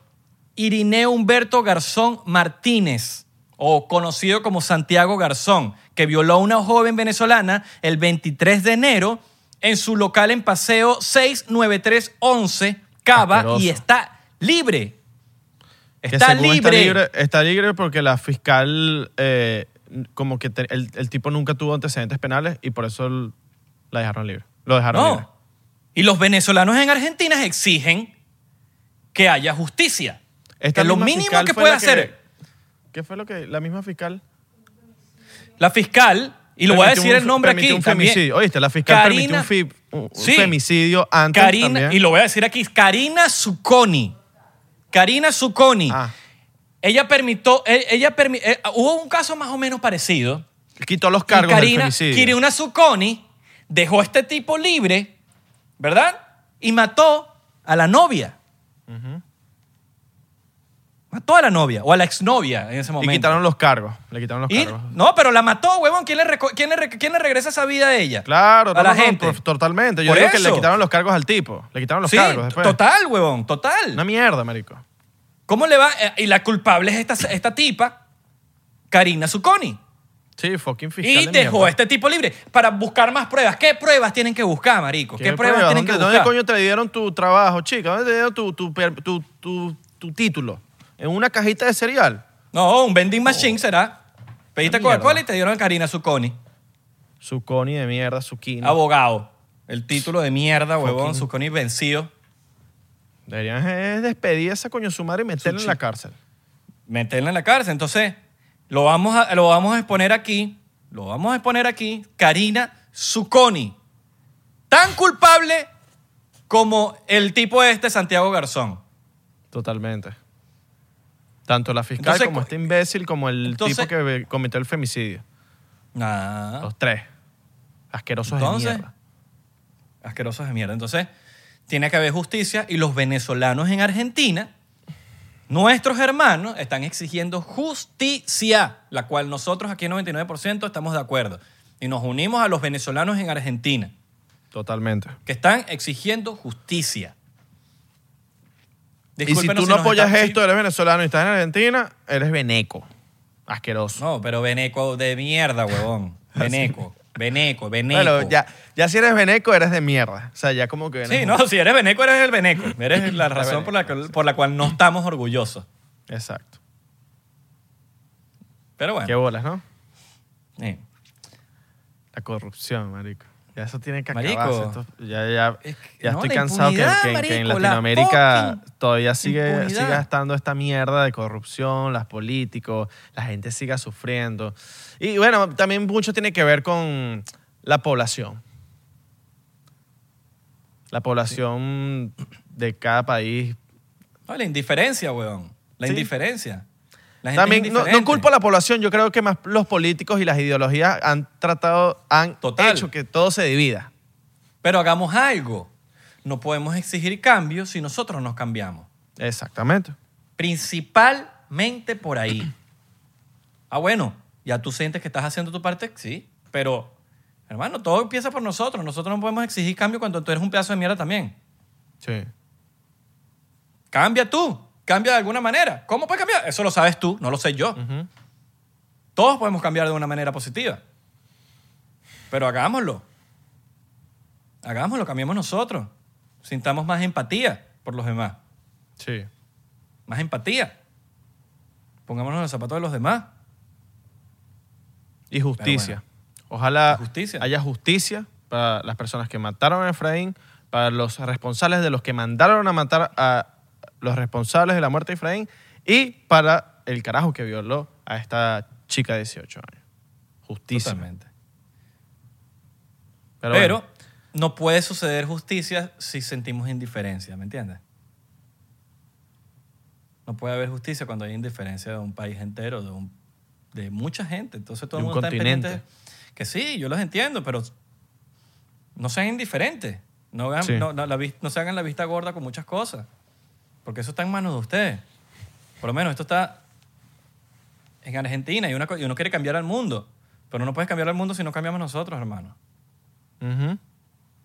Irineo Humberto Garzón Martínez, o conocido como Santiago Garzón, que violó a una joven venezolana el 23 de enero en su local en Paseo 69311, Cava, y está libre. Está libre. Está libre, está libre porque la fiscal, eh, como que te- el, el tipo nunca tuvo antecedentes penales y por eso la dejaron libre. Lo dejaron libre. No. Y los venezolanos en Argentina exigen que haya justicia. Esta que lo mínimo que puede hacer ¿Qué fue lo que la misma fiscal? la fiscal, y lo voy a decir un- el nombre aquí un también. femicidio. Oíste, la fiscal permitió un, fi- un Sí. femicidio antes Karina, también. y lo voy a decir aquí, Karina Zucconi. Karina Zucconi. Ah, Ella permitió, eh, ella permi- eh, hubo un caso más o menos parecido. quitó los Y cargos Karina, del femicidio. Zucconi dejó a este tipo libre, ¿verdad? Y mató a la novia. Mató a la novia o a la exnovia en ese y momento. quitaron los cargos. Le quitaron los Y- cargos. no, pero la mató, huevón. ¿Quién le, reco- quién le re- quién le regresa esa vida a ella? Claro, a no, la no, no, gente. por- totalmente. Yo Por digo que le eso. quitaron los cargos al tipo. Le quitaron los sí, cargos después. total, huevón, total. Una mierda, marico. ¿Cómo le va? Eh, Y la culpable es esta, esta tipa, Karina Zucconi. Sí, fucking fiscal Y de dejó mierda. a este tipo libre para buscar más pruebas. ¿Qué pruebas tienen que buscar, marico? ¿Qué, pruebas, tienen ¿Dónde, que ¿Dónde buscar? coño te dieron tu trabajo, chica? ¿Dónde te dieron tu, tu, per- tu, tu- tu título? ¿En una cajita de cereal? No, un vending machine será. Pediste mierda. Coca-Cola y te dieron a Karina Zucconi. Su coni de mierda, su kini. Abogado. El título de mierda, huevón. Fucking- Zucconi vencido. Deberían eh, despedir a esa coño su madre y meterla en la cárcel. meterla en la cárcel. Entonces, lo vamos a, lo vamos a exponer aquí. Lo vamos a exponer aquí. Karina Zucconi. Tan culpable como el tipo este, Santiago Garzón. Totalmente. Tanto la fiscal Entonces, como este imbécil como el entonces- tipo que cometió el femicidio. Ah, Los tres. Asquerosos Entonces, de mierda. asquerosos de mierda. Entonces, tiene que haber justicia y los venezolanos en Argentina, nuestros hermanos, están exigiendo justicia, la cual nosotros aquí en 99% estamos de acuerdo. Y nos unimos a los venezolanos en Argentina. Totalmente. que están exigiendo justicia. Y si tú no apoyas esto, eres venezolano y estás en Argentina, eres veneco. Asqueroso. No, pero veneco de mierda, huevón. Veneco, veneco, veneco. Bueno, ya, ya si eres veneco, eres de mierda. O sea, ya como que... Sí, no, si eres veneco, eres el veneco. Eres la razón por la, que- por la cual no estamos orgullosos. Exacto. Pero bueno. Qué bolas, ¿no? sí. La corrupción, marico. Ya eso tiene que Marico. acabarse. Esto- ya ya, Es que- ya no, estoy la cansado que, en la Latinoamérica fucking todavía sigue, siga estando esta mierda de corrupción, las políticos, la gente siga sufriendo. Y bueno, también mucho tiene que ver con la población. La población de cada país. No, la indiferencia, huevón. La Sí. indiferencia. La gente También es no, no culpo a la población, yo creo que más los políticos y las ideologías han tratado, han Total. hecho que todo se divida. Pero hagamos algo. No podemos exigir cambios si nosotros nos cambiamos. Exactamente. Principalmente por ahí. Ah, bueno, ya tú sientes que estás haciendo tu parte, sí, pero hermano, todo empieza por nosotros. Nosotros no podemos exigir cambio cuando tú eres un pedazo de mierda también. Sí. Cambia tú, cambia de alguna manera. ¿Cómo puedes cambiar? Eso lo sabes tú, no lo sé yo. Todos podemos cambiar de una manera positiva. Pero hagámoslo. Hagámoslo, cambiemos nosotros. Sintamos más empatía por los demás. Sí. Más empatía. Pongámonos en los zapatos de los demás. Y justicia. Ojalá justicia. haya justicia para las personas que mataron a Efraín, para los responsables de los que mandaron a matar a los responsables de la muerte de Efraín y para el carajo que violó a esta chica de 18 años. Justicia. Totalmente. Pero, Pero, bueno, no puede suceder justicia si sentimos indiferencia, ¿me entiendes? No puede haber justicia cuando hay indiferencia de un país entero, de, un- de mucha gente. Entonces todo De el un mundo está continente. pendiente. Que sí, yo los entiendo, pero no sean indiferentes. No, hagan- Sí. no, no, la vis- no se hagan la vista gorda con muchas cosas. Porque eso está en manos de ustedes. Por lo menos esto está en Argentina y, una, y uno quiere cambiar al mundo. Pero no puedes cambiar al mundo si no cambiamos nosotros, hermano.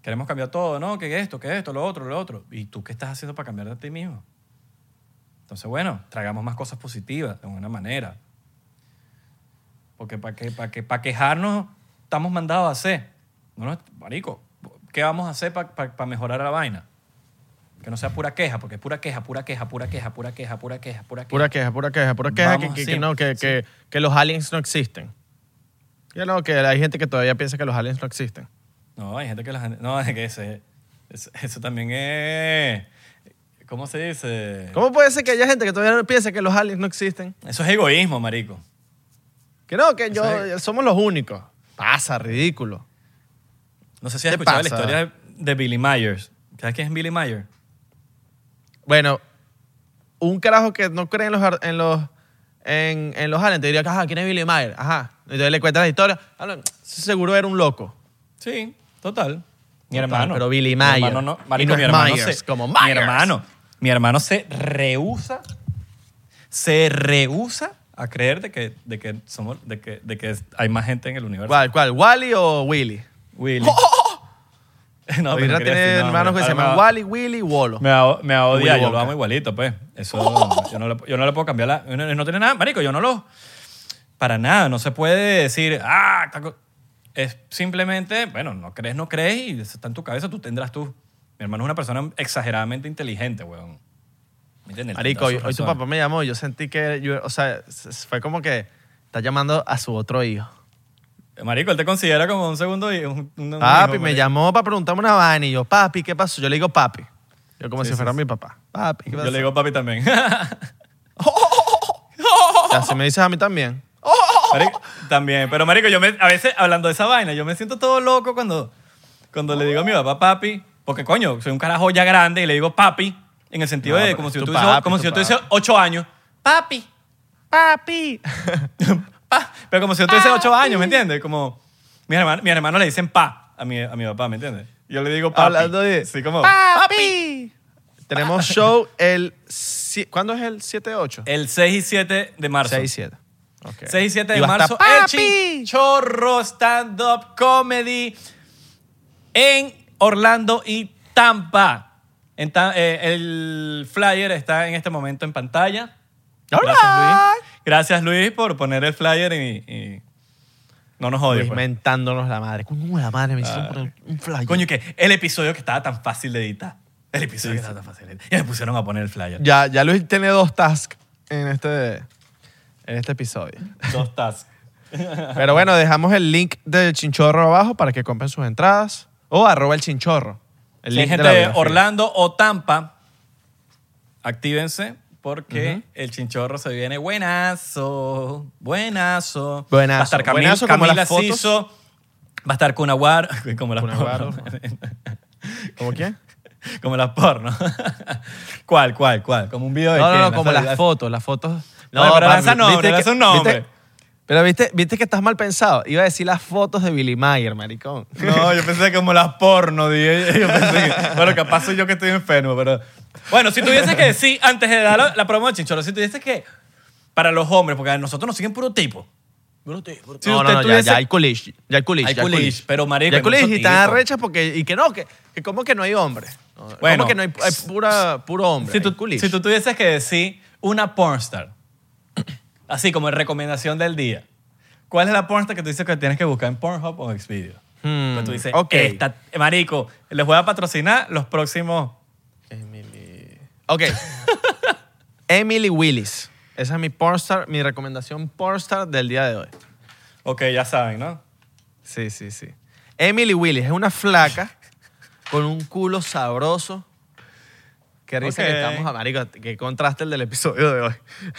Queremos cambiar todo, ¿no? Que esto, que esto, lo otro, lo otro. ¿Y tú qué estás haciendo para cambiar de ti mismo? Entonces, bueno, tragamos más cosas positivas de alguna manera. Porque para que, para que, para quejarnos estamos mandados a hacer. No, no, marico, ¿qué vamos a hacer para mejorar la vaina? Que no sea pura queja, porque es pura queja, pura queja, pura queja, pura queja, pura queja, pura queja. Pura queja, pura queja, pura queja que, Vamos que- que así. no, que, que, que los aliens no existen. Ya no, que hay gente que todavía piensa que los aliens no existen. No, hay gente que la gente... No, es que ese, ese- eso también es... ¿Cómo se dice? ¿Cómo puede ser que haya gente que todavía piensa que los aliens no existen? Eso es egoísmo, marico. Que no, que yo, Eso somos los únicos. Pasa, ridículo. No sé si has ¿Qué escuchado la pasa? historia de Billy Myers. ¿Sabes quién es Billy Myers? Bueno, un carajo que no cree en los, en los, en, en los aliens te diría que, ajá, ¿quién es Billy Mayer? Ajá. Entonces le cuentas la historia. Habla, Seguro era un loco. Sí, total. Mi Total, hermano. pero Billy Mi Mayer. hermano no. Y Marico, no mi hermano Myers, se, como Mi Myers. hermano. Mi hermano se rehúsa. Se rehúsa a creer de que, de que somos, de que, de que hay más gente en el universo. ¿Cuál? ¿Cuál? ¿Wally o Willy? Willy. no, No, pero no tiene hermanos que se llaman va- Wally, Willy, Wolo. Me va, me va a odiar, Willy yo lo amo igualito, pues. Eso, yo, no le, yo no le puedo cambiar la... No, no tiene nada, marico, yo no lo... Para nada, no se puede decir, ah, esta co-". es simplemente, bueno, no crees, no crees y está en tu cabeza, tú tendrás tú. Mi hermano es una persona exageradamente inteligente, weón. ¿Me entiendes? Marico, hoy, hoy tu papá me llamó y yo sentí que, yo- o sea, fue como que está llamando a su otro hijo. Marico, él te considera como un segundo hijo. un- un- Papi, hijo, me marico. llamó para preguntarme una vaina y yo, papi, ¿qué pasó? Yo le digo papi. Yo como Sí, si sí, fuera sí. mi papá. Papi, ¿qué pasó? Yo le digo papi también. Así me dices a mí también. Marico, también. Pero, marico, yo me, a veces, hablando de esa vaina, yo me siento todo loco cuando, cuando le digo a mi papá papi. Porque, coño, soy un carajo ya grande y le digo papi en el sentido No, de pero como si yo tu tuviese, papi, como tu si yo tuviese papi. ocho años. Papi. Papi. Pa. Pero como si yo tuviese ocho años, ¿me entiendes? Como mis hermanos, mis hermanos le dicen pa a mi, a mi papá, ¿me entiendes? Yo le digo papi. Hablando de... Sí, como Papi. Tenemos show el... si- ¿Cuándo es el 7-8? el 6 y 7 de marzo. 6 y 7. Ok. 6 y 7 de Y va a marzo, estar el Papi. Chinchorro Stand Up Comedy en Orlando y Tampa. En Ta- eh, el flyer está en este momento en pantalla. Gracias. Luis. Gracias, Luis, por poner el flyer y, y no nos odies. Pues. mentándonos la madre. Coño, la madre, me hicieron poner un flyer. Coño, que el episodio que estaba tan fácil de editar. El episodio que estaba tan fácil de editar. Y me pusieron a poner el flyer. Ya, ya Luis tiene dos tasks en este, en este episodio. Dos tasks. Pero bueno, dejamos el link del chinchorro abajo para que compren sus entradas. O arroba el chinchorro. El Si link hay gente de. Orlando o Tampa, actívense porque el chinchorro se viene buenazo, buenazo. Buenazo. Va a estar Camil, Buenazo como Camila las fotos. Ciso, va a estar Cunaguar, como las Cunaguaro. porno. ¿Cómo quién? como las porno. ¿Cuál, cuál, cuál? Como un video de No, no, no, como las fotos, las fotos. Oye, pero lanza nombre, ¿viste lanza un nombre. viste- pero viste, viste que estás mal pensado. Iba a decir las fotos de Billy Mayer, maricón. No, yo pensé como las porno, dije. Yo pensé que- bueno, capaz soy yo que estoy enfermo, pero... Bueno, si tuvieses que decir, antes de dar la, la promo de Chinchorro, si tuvieses que... Para los hombres, porque a nosotros nos siguen puro tipo. Puro tipo. Si no, usted no, no, ya, tuviese- ya hay coolish. Ya hay coolish. Hay ya coolish, pero, marico, Ya hay mucho y están tipo. arrechas porque... Y que no, que, que como que no hay hombre. No, Bueno. Como que no hay, hay pura, puro hombre. Si hay tú, coolish. si tú tuvieses que decir una pornstar, así como en recomendación del día, ¿cuál es la pornstar que tú dices que tienes que buscar en Pornhub o Xvideo? Hmm, Pues tú dices, ok. esta, marico, les voy a patrocinar los próximos... Ok. Emily Willis. Esa es mi pornstar, mi recomendación pornstar del día de hoy. Ok, ya saben, ¿no? Sí, sí, sí. Emily Willis es una flaca con un culo sabroso. Qué risa que estamos marico. Qué contraste el del episodio de hoy.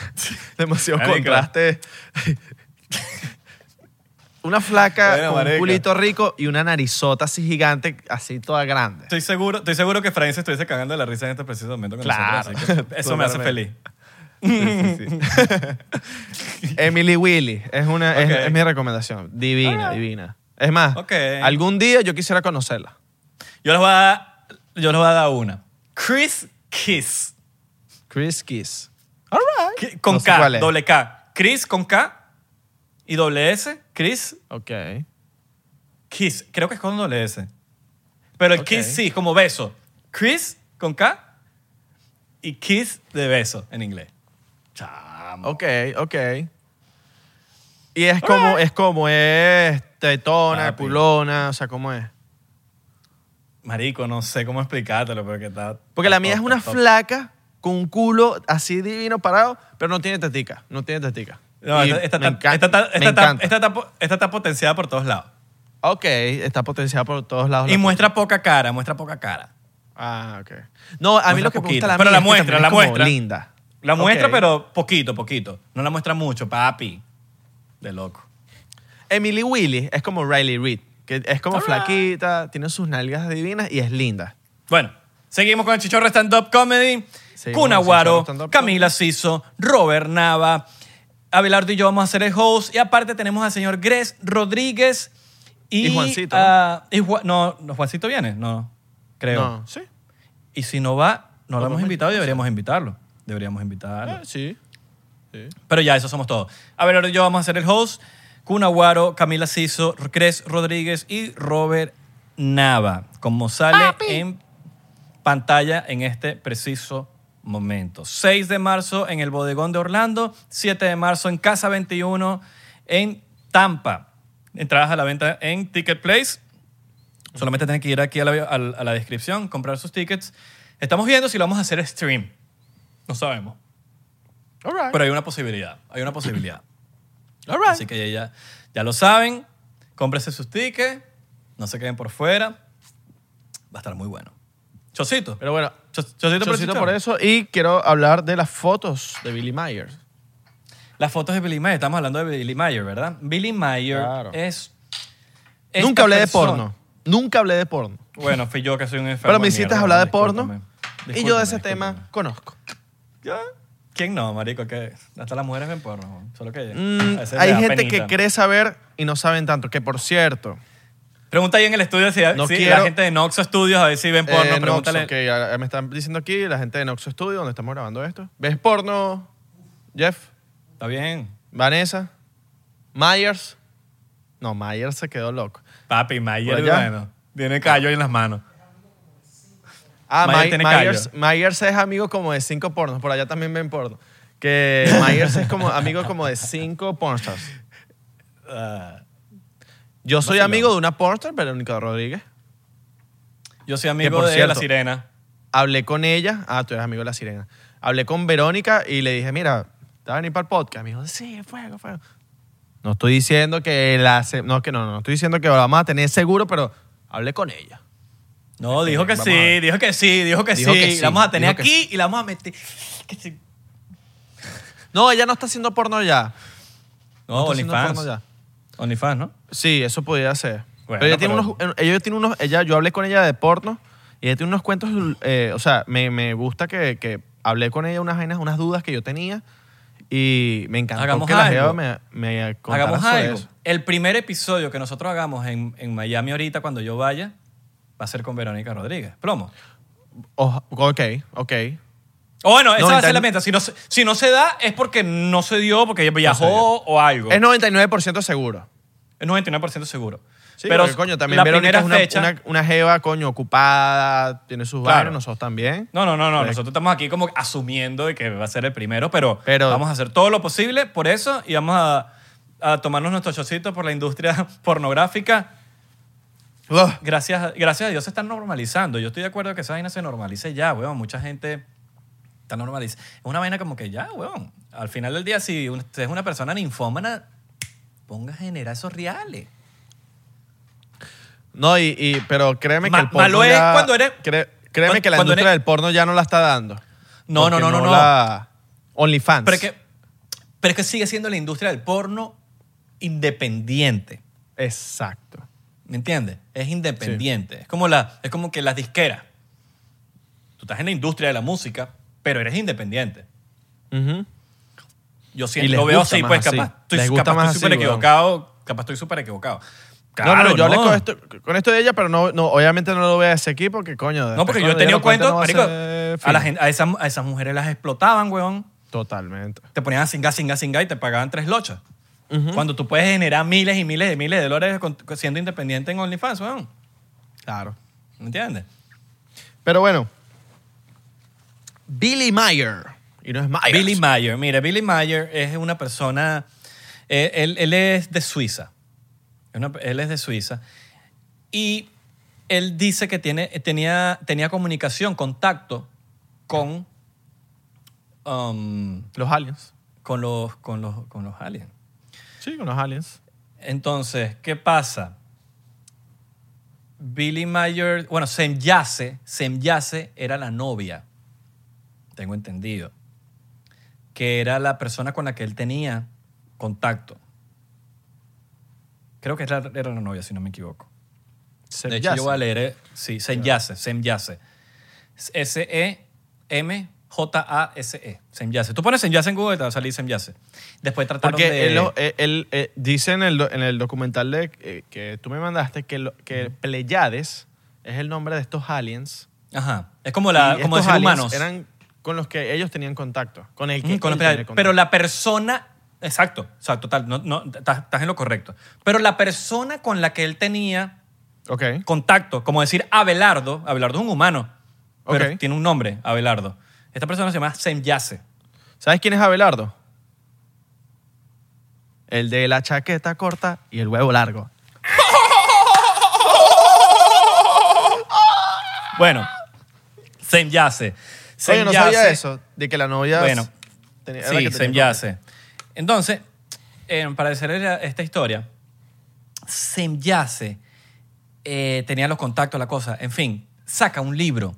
Demasiado Marico. contraste. Una flaca Bueno, con un culito rico y una narizota así gigante, así toda grande. Estoy seguro, estoy seguro que Francis estuviese cagando de la risa en este preciso momento con Claro. nosotros. así que Eso me hace feliz. Totalmente. Sí, sí, sí. Emily Willis es, una, es- Ok. es mi recomendación. Divina, Alright. divina. Es más, Ok. algún día yo quisiera conocerla. Yo les voy a dar, yo les voy a dar una. Chris Kiss. Chris Kiss. All right. Ki- Con No sé K, cuál es. doble K. Chris con K y doble S. Chris Ok. Kiss. Creo que es con doble S. Pero el. Kiss sí, como beso. Chris con K y Kiss de beso en inglés. Chamo. Ok, ok. Y es como, es como, es tetona, Papi. culona, o sea, ¿cómo es? Marico, no sé cómo explicártelo, pero que está... Porque la mía es una top. flaca con un culo así divino parado, pero no tiene tetica, no tiene tetica. No, Y esta, esta me está- encan- esta está- me esta está- encanta. esta está po- esta está potenciada por todos lados. Ok, está potenciada por todos lados. Y la muestra poca cara, muestra poca cara. Ah, ok. No, a mí Muestra lo que me poquito. gusta la Pero mía la es que muestra, también la es como muestra. linda. La muestra, Ok. pero poquito, poquito. No la muestra mucho, papi. De loco. Emily Willis es como Riley Reid, que es como Alright. flaquita, tiene sus nalgas divinas y es linda. Bueno, seguimos con el Chichorro Stand Up Comedy. Seguimos Kun con el Aguaro, Chichorro Stand Up Camila Siso, Robert Nava, Abelardo y yo vamos a ser el host. Y aparte tenemos al señor Gres Rodríguez y... Y Juancito, ah, y Ju- no, no, ¿Juancito viene? No, creo. No, sí. Y si no va, no lo hemos invitado y deberíamos invitarlo. Deberíamos invitarlo. Ah, sí. sí. Pero ya, eso somos todos. A ver, ahora yo vamos a ser el host. Kun Aguaro, Camila Siso, Cres Rodríguez y Robert Nava. Como sale en pantalla en este preciso momento. 6 de marzo en el Bodegón de Orlando. 7 de marzo en Casa 21 en Tampa. Entradas a la venta en Ticket Place. Solamente tienen que ir aquí a la, a la- descripción, comprar sus tickets. Estamos viendo si lo vamos a hacer stream. No sabemos. All right. Pero hay una posibilidad. Hay una posibilidad. All right. Así que ya, ya lo saben. Cómprese sus tickets. No se queden por fuera. Va a estar muy bueno. Chocito. Pero bueno, Chocito, por, Chocito por eso. Y quiero hablar de las fotos de Billy Myers. Las fotos de Billy Mayer. Estamos hablando de Billy Mayer, ¿verdad? Billy Mayer Claro. es. esta Nunca hablé de persona- porno. Nunca hablé de porno. Bueno, fui yo que soy un enfermo. Pero me hiciste mierda, hablar de discúlpame. porno. y yo Discúlpame, de ese discúlpame. tema conozco. ¿Ya? ¿Quién no, marico? Que hasta las mujeres ven porno. Solo que Mm, a veces hay da gente penita. que cree saber y no saben tanto. Que por cierto, Pregunta ahí en el estudio si, No si quiero- la gente de Noxo Studios a ver si ven porno. eh, Noxo, pregúntale. ya me están diciendo aquí, la gente de Noxo Studio, donde estamos grabando esto. ¿Ves porno, Jeff? Está bien. Vanessa, Myers. No, Myers se quedó loco. Papi, Mayer, ¿Por allá? bueno. Tiene callo en las manos. Ah, Myers My- tiene Myers. Myers es amigo como de cinco pornos. Por allá también ven porno. Que Myers es como amigo como de cinco pornstars. Ah, Yo soy amigo no. de una pornstar, Verónica Rodríguez. yo soy amigo por de cierto- La Sirena. Hablé con ella. Ah, tú eres amigo de la sirena. Hablé con Verónica y le dije, mira, ¿te vas a venir para el podcast? Me dijo, sí, fuego, fuego. No estoy diciendo que la... se- No, que no, no. Estoy diciendo que lo vamos a tener seguro, pero hablé con ella. No, dijo que Vamos a sí, ver. dijo que sí, dijo que Dijo sí. que sí, La vamos a tener dijo que aquí y la vamos a meter. que sí. No, ella no está haciendo porno ya. No, está haciendo porno ya. OnlyFans, ¿no? Sí, eso podría ser. Bueno, pero ella tiene pero- unos, ella tiene unos, ella, yo hablé con ella de porno y ella tiene unos cuentos, eh, o sea, me, me gusta que, que hablé con ella unas vainas, unas dudas que yo tenía Y me encantó Hagamos que la algo. Jeva me, me contara Hagamos sobre algo. eso. El primer episodio que nosotros hagamos en, en Miami ahorita, cuando yo vaya, va a ser con Verónica Rodríguez. Plomo. Oja- ok, ok. O bueno, esa va a ser la meta. Si no, se- si no se da, es porque no se dio, porque viajó o algo. Es 99% seguro. Es 99% seguro. Sí, Pero coño, también la Verónica primera es una, fecha. una, una jeva, coño, ocupada, tiene sus Claro. vainas, nosotros también. No, no, no, no. Nosotros estamos aquí como asumiendo de que va a ser el primero, pero, Pero- vamos a hacer todo lo posible por eso y vamos a, a tomarnos nuestro chocito por la industria pornográfica. Ugh. Gracias, gracias a Dios se están normalizando. Yo estoy de acuerdo que esa vaina se normalice ya, weón. Mucha gente está normalizando. Es una vaina como que ya, weón. Al final del día, si usted es una persona ninfómana, ponga a generar esos reales. No, y, y- pero créeme Ma- que el porno malo es cuando eres- créeme cuando- que la industria eres- del porno ya no la está dando. No, no, no, no, no. la- OnlyFans. Pero es, que, pero es que sigue siendo la industria del porno independiente. Exacto. ¿Me entiendes? Es independiente. Es, como la, es como que las disqueras. Tú estás en la industria de la música, pero eres independiente. Ujú. Yo Y siento, lo veo así, pues así. capaz estoy, Les gusta capaz más estoy súper equivocado. Capaz estoy súper equivocado. no, no, no, yo hablé no. con esto, con esto de ella, pero no, no, obviamente no lo voy a ese equipo, que coño. No, porque yo he tenido cuentos, no a marico, a, fino. la gente, a, esas, a esas mujeres las explotaban, weón. Totalmente. Te ponían a singa, singa, singa y te pagaban tres lochas. Cuando tú puedes generar miles y miles y miles de dólares con- siendo independiente en OnlyFans, weón. Claro. ¿Me entiendes? Pero bueno. Billy Mayer. Y no es Myers. Billy Mayer. Mira, Billy Mayer es una persona. eh, Él, él es de Suiza. Una- él es de Suiza. Y él dice que tiene, tenía, tenía comunicación, contacto con, um, Los aliens. con, los, con, los, con los aliens. Sí, con los aliens. Entonces, ¿qué pasa? Billy Mayer, bueno, Semyase, Semyase era la novia, tengo entendido, que era la persona con la que él tenía contacto. Creo que era, era la novia, si no me equivoco. De hecho, yo voy a leer, eh, sí, Semyase, Semyase. S-E-M-J-A-S-E, Semyase. Tú pones Semyase en Google y te va a salir Semyase. Después trataron Porque de... él, él- él, eh, dice en el, en el documental de, eh, que tú me mandaste que, lo- que Pleiades es el nombre de estos aliens. Ajá. Es como, la, y como decir humanos. Eran con los que ellos tenían contacto. Con el que Ujú, con él tenía contacto. Pero la persona. Exacto, exacto, tal. No, no, estás, estás en lo correcto. Pero la persona con la que él tenía contacto, como decir Abelardo, Abelardo es un humano, pero tiene un nombre, Abelardo. Esta persona se llama Semyase. ¿Sabes quién es Abelardo? El de la chaqueta corta y el huevo largo. Bueno, Semyase. Oye, no sabía eso, de que la novia... Bueno, tenía- era la Sí, que tenía Semyase. Entonces, eh, para hacer esta historia, Semyase eh, tenía los contactos, la cosa. En fin, saca un libro.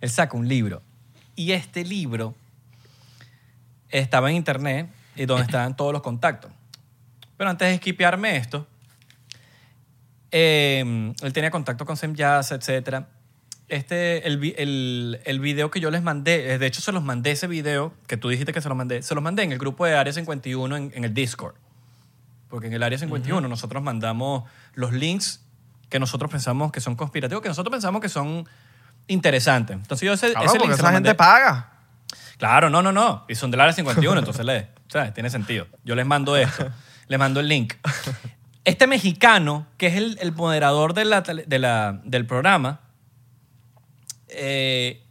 Él saca un libro. Y este libro estaba en internet y donde estaban todos los contactos. Pero antes de esquipearme esto, eh, él tenía contacto con Semyase, etc. Este, el, el, el video que yo les mandé, eh, de hecho se los mandé ese video, que tú dijiste que se los mandé, se los mandé en el grupo de Área 51 en, en el Discord. Porque en el Área 51 nosotros mandamos los links que nosotros pensamos que son conspirativos, que nosotros pensamos que son interesantes. Entonces yo ese, Cabrón, ese link se esa gente paga. Claro, no, no, no. Y son del área 51, entonces lee. O sea, tiene sentido. Yo les mando esto. les mando el link. Este mexicano, que es el, el moderador de la tele- de la- del programa, eh,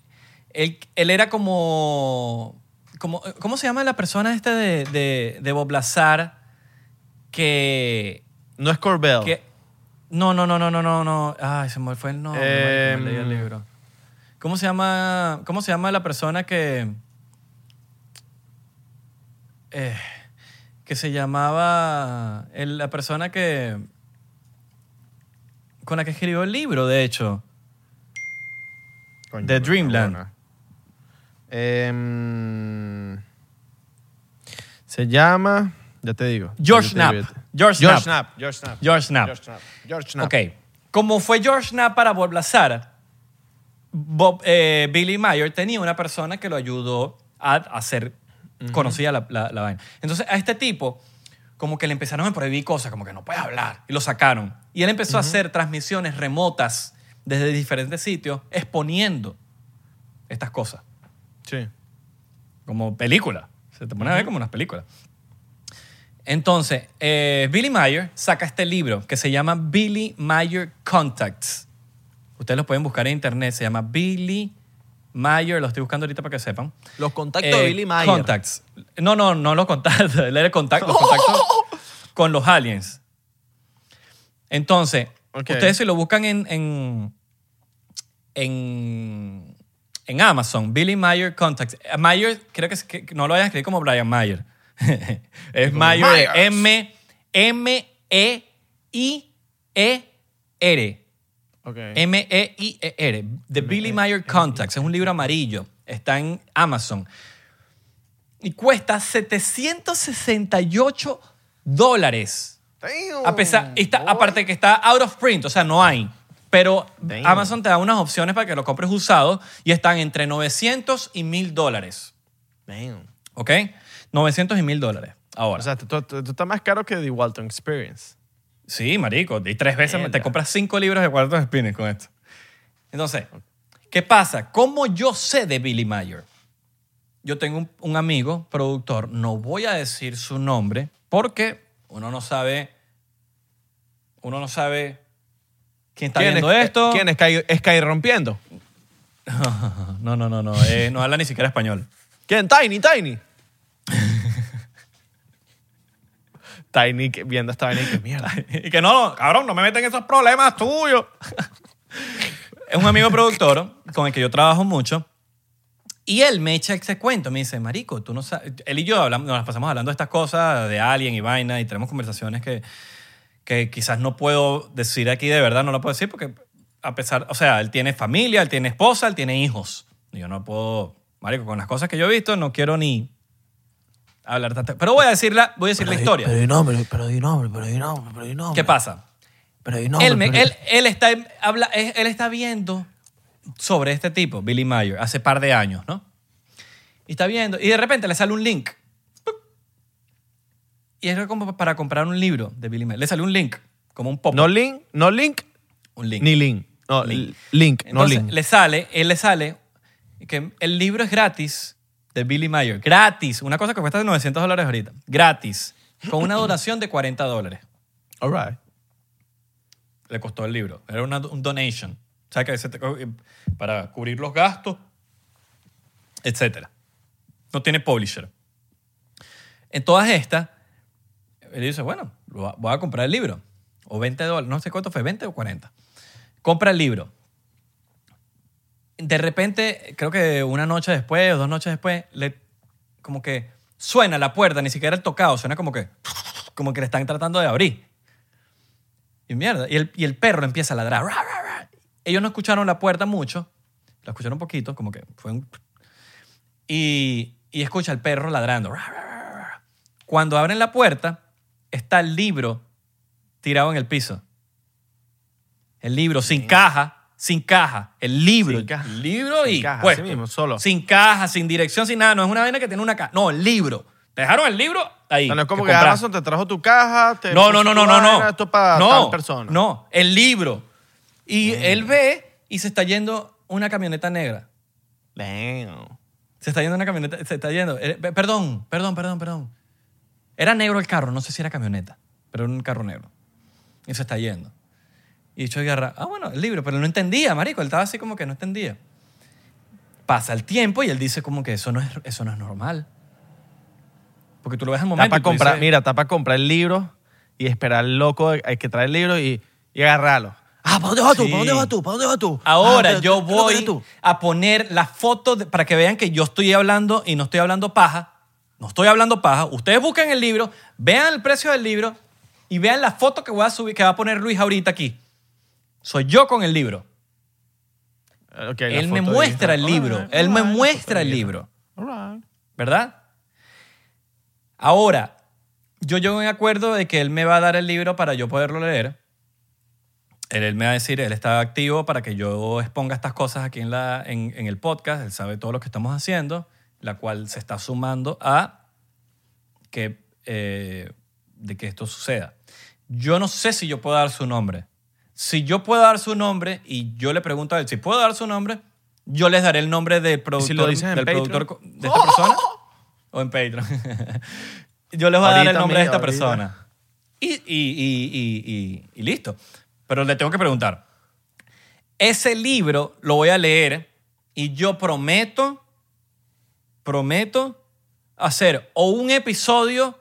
él, él era como, como... ¿Cómo se llama la persona esta de, de, de Bob Lazar que... No es Corbell. que no, no, no, no, no, no, no. Ay, se me fue el nombre. Eh, leí el libro. ¿Cómo se llama? ¿Cómo se llama la persona que eh, que se llamaba el- la persona que con la que escribió el libro, de hecho? Coño, The Dreamland. Em, se llama, ya te digo. George te- George. Knapp. George Knapp. George Knapp. George. Ok. Como fue George Knapp para Bob Lazar, Bob, eh, Billy Mayer tenía una persona que lo ayudó a hacer conocía la, la- la vaina. Entonces, a este tipo, como que le empezaron a prohibir cosas, como que no puede hablar, y lo sacaron. Y él empezó a hacer transmisiones remotas desde diferentes sitios, exponiendo estas cosas, Sí. como películas. Se te pone a ver como unas películas. Entonces, eh, Billy Mayer saca este libro que se llama Billy Mayer Contacts. Ustedes lo pueden buscar en internet, se llama Billy Mayer, lo estoy buscando ahorita para que sepan. Los contactos Eh, de Billy Mayer. Contacts. No, no, no los contactos. Él era el contacto, los contactos con los aliens. Entonces, Ustedes si lo buscan en, en, en, en Amazon, Billy Mayer Contacts. Eh, Mayer, creo que, es- que no lo vayan a escribir como Brian Mayer. es Mayer, Myers. M, M, E, I, E, R. Ok. M-E-I-E-R. The Billy Mayer Contacts. Es un libro amarillo. Está en Amazon. Y cuesta 768 dólares. A pesar, está, aparte que está out of print, o sea, no hay. Pero Damn. Amazon te da unas opciones para que lo compres usado y están entre 900 y 1000 dólares. Damn. ¿Ok? 900 y 1000 dólares. Ahora. O sea, tú, tú- tú estás más caro que The Walton Experience. Sí, marico. Y tres veces Mierda. te compras cinco libros de cuartos spinning con esto. Entonces, ¿qué pasa? ¿Cómo yo sé de Billy Mayer? Yo tengo un, un amigo, productor, no voy a decir su nombre porque uno no sabe, uno no sabe quién está ¿Quién viendo es, esto. ¿Quién es Sky, Sky rompiendo? No, no, no, no, eh, no habla ni siquiera español. ¿Quién? Tiny, Tiny. Tiny que- viendo esta vaina y que mierda. y que no, cabrón, no me meten esos problemas tuyos. es un amigo productor con el que yo trabajo mucho. Y él me echa ese cuento. Me dice, Marico, tú no sabes. Él y yo hablamos, nos las pasamos hablando de estas cosas, de Alien y vaina, y tenemos conversaciones que, que quizás no puedo decir aquí de verdad, no lo puedo decir porque, a pesar. O sea, él tiene familia, él tiene esposa, él tiene hijos. Y yo no puedo. Marico, con las cosas que yo he visto, no quiero ni hablar tanto. Pero voy a decir la, voy a decir la historia. Pero di nombre, pero di nombre, pero di nombre, pero di nombre. ¿Qué pasa? Pero di nombre. él, me- pero- él, él está, habla, él él está viendo sobre este tipo, Billy Mayer, hace par de años, ¿no? Y está viendo, y de repente le sale un link. Y es como para comprar un libro de Billy Mayer. Le sale un link, como un pop. No link, no link, un link. ni link. No, Link. link, no link. le sale, él le sale que el libro es gratis de Billy Mayer. Gratis. Una cosa que cuesta 900 dólares ahorita. Gratis. Con una duración de 40 dólares. All right. le costó el libro. Era una, un donation. Co- para cubrir los gastos, etc. No tiene publisher. En todas estas, él dice, bueno, voy a comprar el libro. O 20 dólares, no sé cuánto fue, 20 o 40. Compra el libro. De repente, creo que una noche después o dos noches después, le, como que suena la puerta, ni siquiera el tocado, suena como que, como que le están tratando de abrir. Y mierda. Y el, y el perro empieza a ladrar. Ellos no escucharon la puerta mucho. La escucharon un poquito, como que fue un... Y, y escucha el perro ladrando. Ra, ra, ra, ra. Cuando abren la puerta, está el libro tirado en el piso. El libro sin caja, sin caja. El libro. Sin caja. El libro y Sin caja, puesto. así mismo, solo. Sin caja, sin dirección, sin nada. No es una vaina que tiene una caja. No, el libro. Te dejaron el libro ahí. O sea, no es como que. Amazon te trajo tu caja, te No, no, no, no, no, no. Esto es para no, tal persona. No, el libro. Y él ve y se está yendo una camioneta negra. Damn. Se está yendo una camioneta, se está yendo. eh, pe- perdón, perdón, perdón, perdón. Era negro el carro, no sé si era camioneta, pero era un carro negro. Y se está yendo. Y yo agarra, ah, bueno, el libro, pero él no entendía, marico. Él estaba así como que no entendía. Pasa el tiempo y él dice como que eso no es, eso no es normal. Porque tú lo ves en el Está momento. para comprar, dices, mira, está para comprar el libro y esperar al loco hay que traer el libro y, y agarrarlo. Ah, ¿para dónde vas tú? Sí. ¿Para dónde vas tú? ¿Para dónde vas tú? Ahora Ah, ¿qué- yo voy a poner la foto de- para que vean que yo estoy hablando y no estoy hablando paja. No estoy hablando paja. Ustedes buscan el libro, vean el precio del libro y vean la foto que voy a subir, que va a poner Luis ahorita aquí. Soy yo con el libro. La Él me muestra el libro. Él me muestra el libro. ¿Verdad? Ahora, yo llego en acuerdo de que él me va a dar el libro para yo poderlo leer. Él, él me va a decir, él está activo para que yo exponga estas cosas aquí en, la, en, en el podcast. Él sabe todo lo que estamos haciendo. la cual se está sumando a que, eh, de que esto suceda. Yo no sé si yo puedo dar su nombre. Si yo puedo dar su nombre y yo le pregunto a él si puedo dar su nombre, yo les daré el nombre del productor, lo dices en del Patreon? productor de esta persona o en Patreon. yo les voy a dar el nombre de esta ahorita. persona. Y- y- y- y listo. Pero le tengo que preguntar. Ese libro lo voy a leer y yo prometo, prometo hacer o un episodio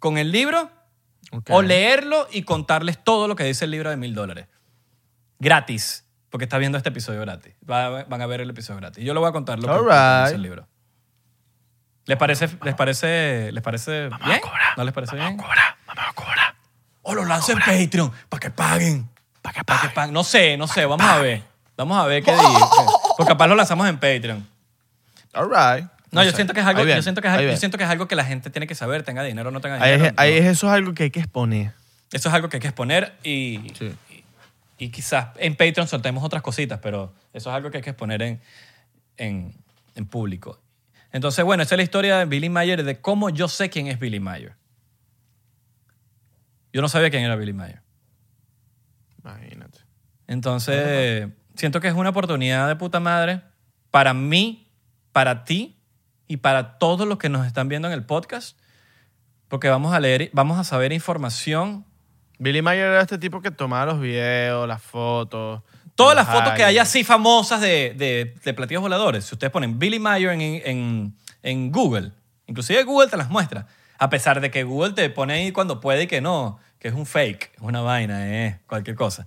con el libro o leerlo y contarles todo lo que dice el libro de mil dólares. Gratis, porque está viendo este episodio gratis. Va- Van a ver el episodio gratis. Yo le voy a contar lo que, lo dice el libro. ¿Les parece, les parece, les parece bien? ¿No les parece bien? Cobra, vamos a cobrar. O lo lanzo en Patreon para que paguen. Para que paguen. No sé, no sé. Vamos a ver. Vamos a ver qué dice. Porque capaz lo lanzamos en Patreon. All right. No, yo sé. siento que es algo, yo siento que es, yo siento que es algo que la gente tiene que saber, tenga dinero o no tenga dinero. ahí No. eso es algo que hay que exponer. Eso es algo que hay que exponer y, Sí. y, y quizás en Patreon soltemos otras cositas, pero eso es algo que hay que exponer en, en, en público. Entonces, bueno, esa es la historia de Billy Mayer, de cómo yo sé quién es Billy Mayer. Yo no sabía quién era Billy Mayer. Imagínate. Entonces, siento que es una oportunidad de puta madre para mí, para ti y para todos los que nos están viendo en el podcast, porque vamos a leer, vamos a saber información Billy Mayer era este tipo que tomaba los videos, las fotos. Todas las fotos que hay así famosas de, de, de platillos voladores, si ustedes ponen Billy Mayer en, en, en Google, inclusive Google te las muestra, a pesar de que Google te pone ahí cuando puede y que no, que es un fake, es una vaina, es cualquier cosa.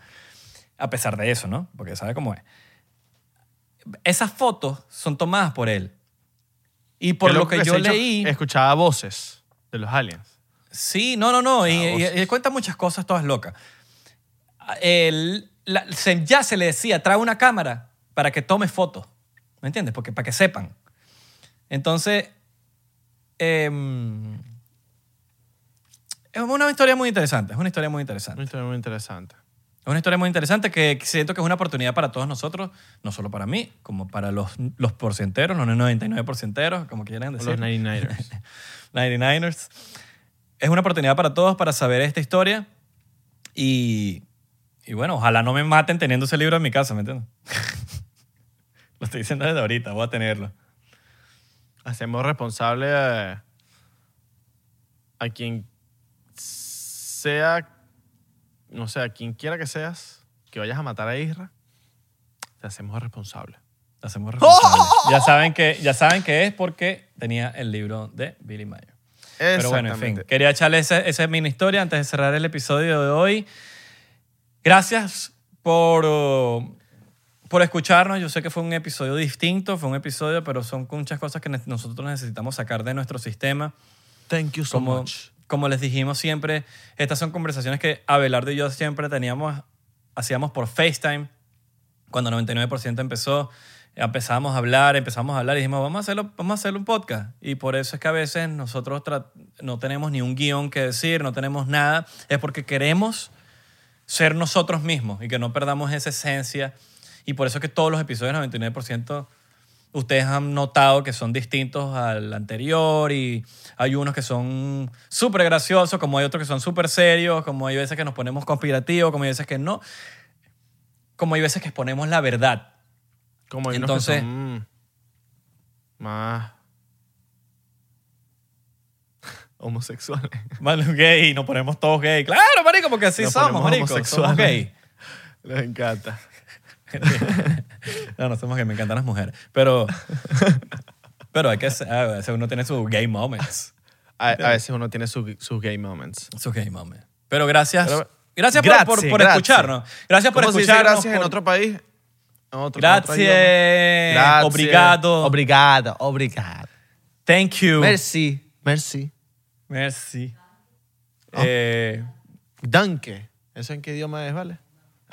A pesar de eso, ¿no? Porque sabe cómo es. Esas fotos son tomadas por él. Y por Qué lo loco que yo leí... Escuchaba voces de los aliens. Sí, no, no, no. Y, y- y cuenta muchas cosas todas locas. El- la- se- ya se le decía, trae una cámara para que tome fotos. ¿Me entiendes? Porque, para que sepan. Entonces, em, es una historia muy interesante. Es una historia muy interesante. Una historia muy interesante. Es una historia muy interesante que siento que es una oportunidad para todos nosotros, no solo para mí, como para los, los porcenteros, los 99 porcenteros, como quieran decir. Los 99ers. 99ers. Es una oportunidad para todos para saber esta historia y, y bueno, ojalá no me maten teniendo ese libro en mi casa, ¿me entiendes? Lo estoy diciendo desde ahorita, voy a tenerlo. Hacemos responsable a, a quien sea, no sé, a quien quiera que seas, que vayas a matar a Isra, te hacemos responsable. Lo hacemos responsable. ya, saben que, ya saben que es porque tenía el libro de Billy Mayer. Pero bueno, en fin, quería echarle esa, esa mini historia antes de cerrar el episodio de hoy. Gracias por, uh, por escucharnos. Yo sé que fue un episodio distinto, fue un episodio, pero son muchas cosas que nosotros necesitamos sacar de nuestro sistema. Thank you so Como, much. Como les dijimos siempre, estas son conversaciones que Abelardo y yo siempre teníamos, hacíamos por FaceTime. Cuando 99% empezó, empezamos a hablar, empezamos a hablar y dijimos, vamos a hacerlo, vamos a hacerlo un podcast. Y por eso es que a veces nosotros no tenemos ni un guion que decir, no tenemos nada. Es porque queremos ser nosotros mismos y que no perdamos esa esencia. Y por eso es que todos los episodios, 99%, ustedes han notado que son distintos al anterior y hay unos que son súper graciosos, como hay otros que son súper serios, como hay veces que nos ponemos conspirativos, como hay veces que no, como hay veces que exponemos la verdad. Como hay unos Entonces- que son mm, más homosexuales. Bueno, gay, nos ponemos todos gay. Claro, marico, porque así Nos somos, marico. Somos homosexuales. gay. Les encanta. no, no somos gay, me encantan las mujeres. Pero, pero hay que ser, a veces uno tiene sus gay moments. A, a veces uno tiene su- sus gay moments. Sus gay moments. Pero gracias. Pero- gracias por, Gracias, por, por gracias. escucharnos. Gracias por ¿Cómo se dice escucharnos. gracias en por- otro país? En otro- en otro. Gracias. Gracias. Obrigado. Obrigado. Obrigado. Thank you. Merci. Merci. Merci. Oh. Eh, Danke. ¿Eso en qué idioma es, vale?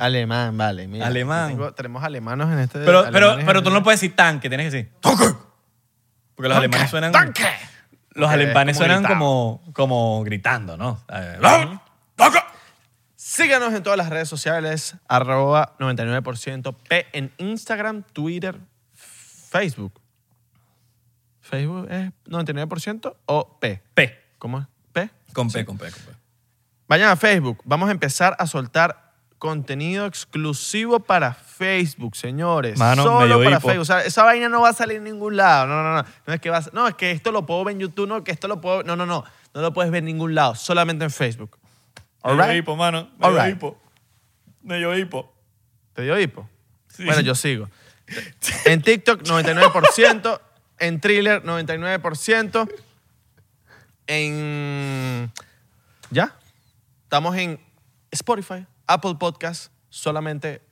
Alemán, vale. mira. Alemán. Tengo- tenemos alemanos en este. pero, pero, alemanes pero en- tú no puedes decir tanque, tienes que decir tanque. Porque los alemanes suenan. Danke. Los Porque es alemanes como suenan gritado. como, como gritando, ¿no? Eh, Síganos en todas las redes sociales, arroba 99% P en Instagram, Twitter, Facebook. Facebook es 99% o P. P. ¿Cómo es? P. Con P, con P, con P. Vayan a Facebook. Vamos a empezar a soltar contenido exclusivo para Facebook, señores. Mano, Solo medio para hipo. Facebook. O sea, esa vaina no va a salir en ningún lado. No, no, no. No es que vas, no, es que esto lo puedo ver en YouTube, no, que esto lo puedo. No, no, no. No lo puedes ver en ningún lado. Solamente en Facebook. All Medio right. hipo, mano. All Medio right. hipo. Medio hipo. ¿Te dio hipo? Sí. Bueno, yo sigo. En TikTok, 99%. En Thriller, 99%. En... ¿Ya? Estamos en Spotify, Apple Podcast, solamente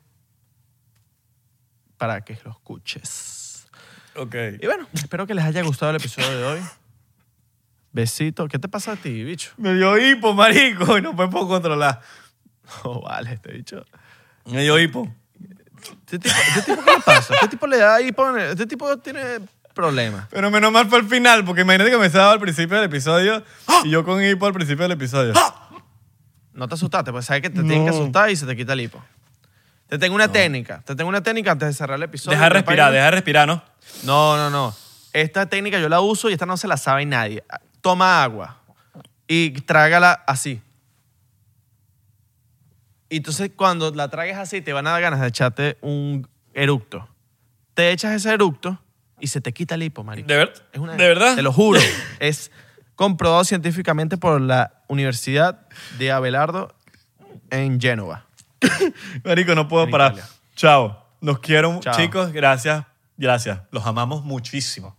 para que lo escuches. Ok. Y bueno, espero que les haya gustado el episodio de hoy. Besito. ¿Qué te pasa a ti, bicho? Me dio hipo, marico, y no me puedo controlar. Oh, vale, este bicho. Me dio hipo. ¿Este tipo, este tipo qué le pasa? Este tipo le da hipo. Este tipo tiene problemas. Pero menos mal fue al final, porque imagínate que me estaba al principio del episodio y yo con hipo al principio del episodio. No te asustaste, pues sabes que te tienes que asustar y se te quita el hipo. Te tengo una técnica. Te tengo una técnica antes de cerrar el episodio. Deja respirar, deja de respirar, ¿no? No, no, no. Esta técnica yo la uso y esta no se la sabe nadie. Toma agua y trágala así. Y entonces cuando la tragues así te van a dar ganas de echarte un eructo. Te echas ese eructo y se te quita el hipo, marico. ¿De, ver- Es una- ¿De verdad? Te lo juro. es comprobado científicamente por la Universidad de Abelardo en Génova. Marico, no puedo En parar. Italia. Chao. Los quiero, Chao. chicos. Gracias. Gracias. Los amamos muchísimo.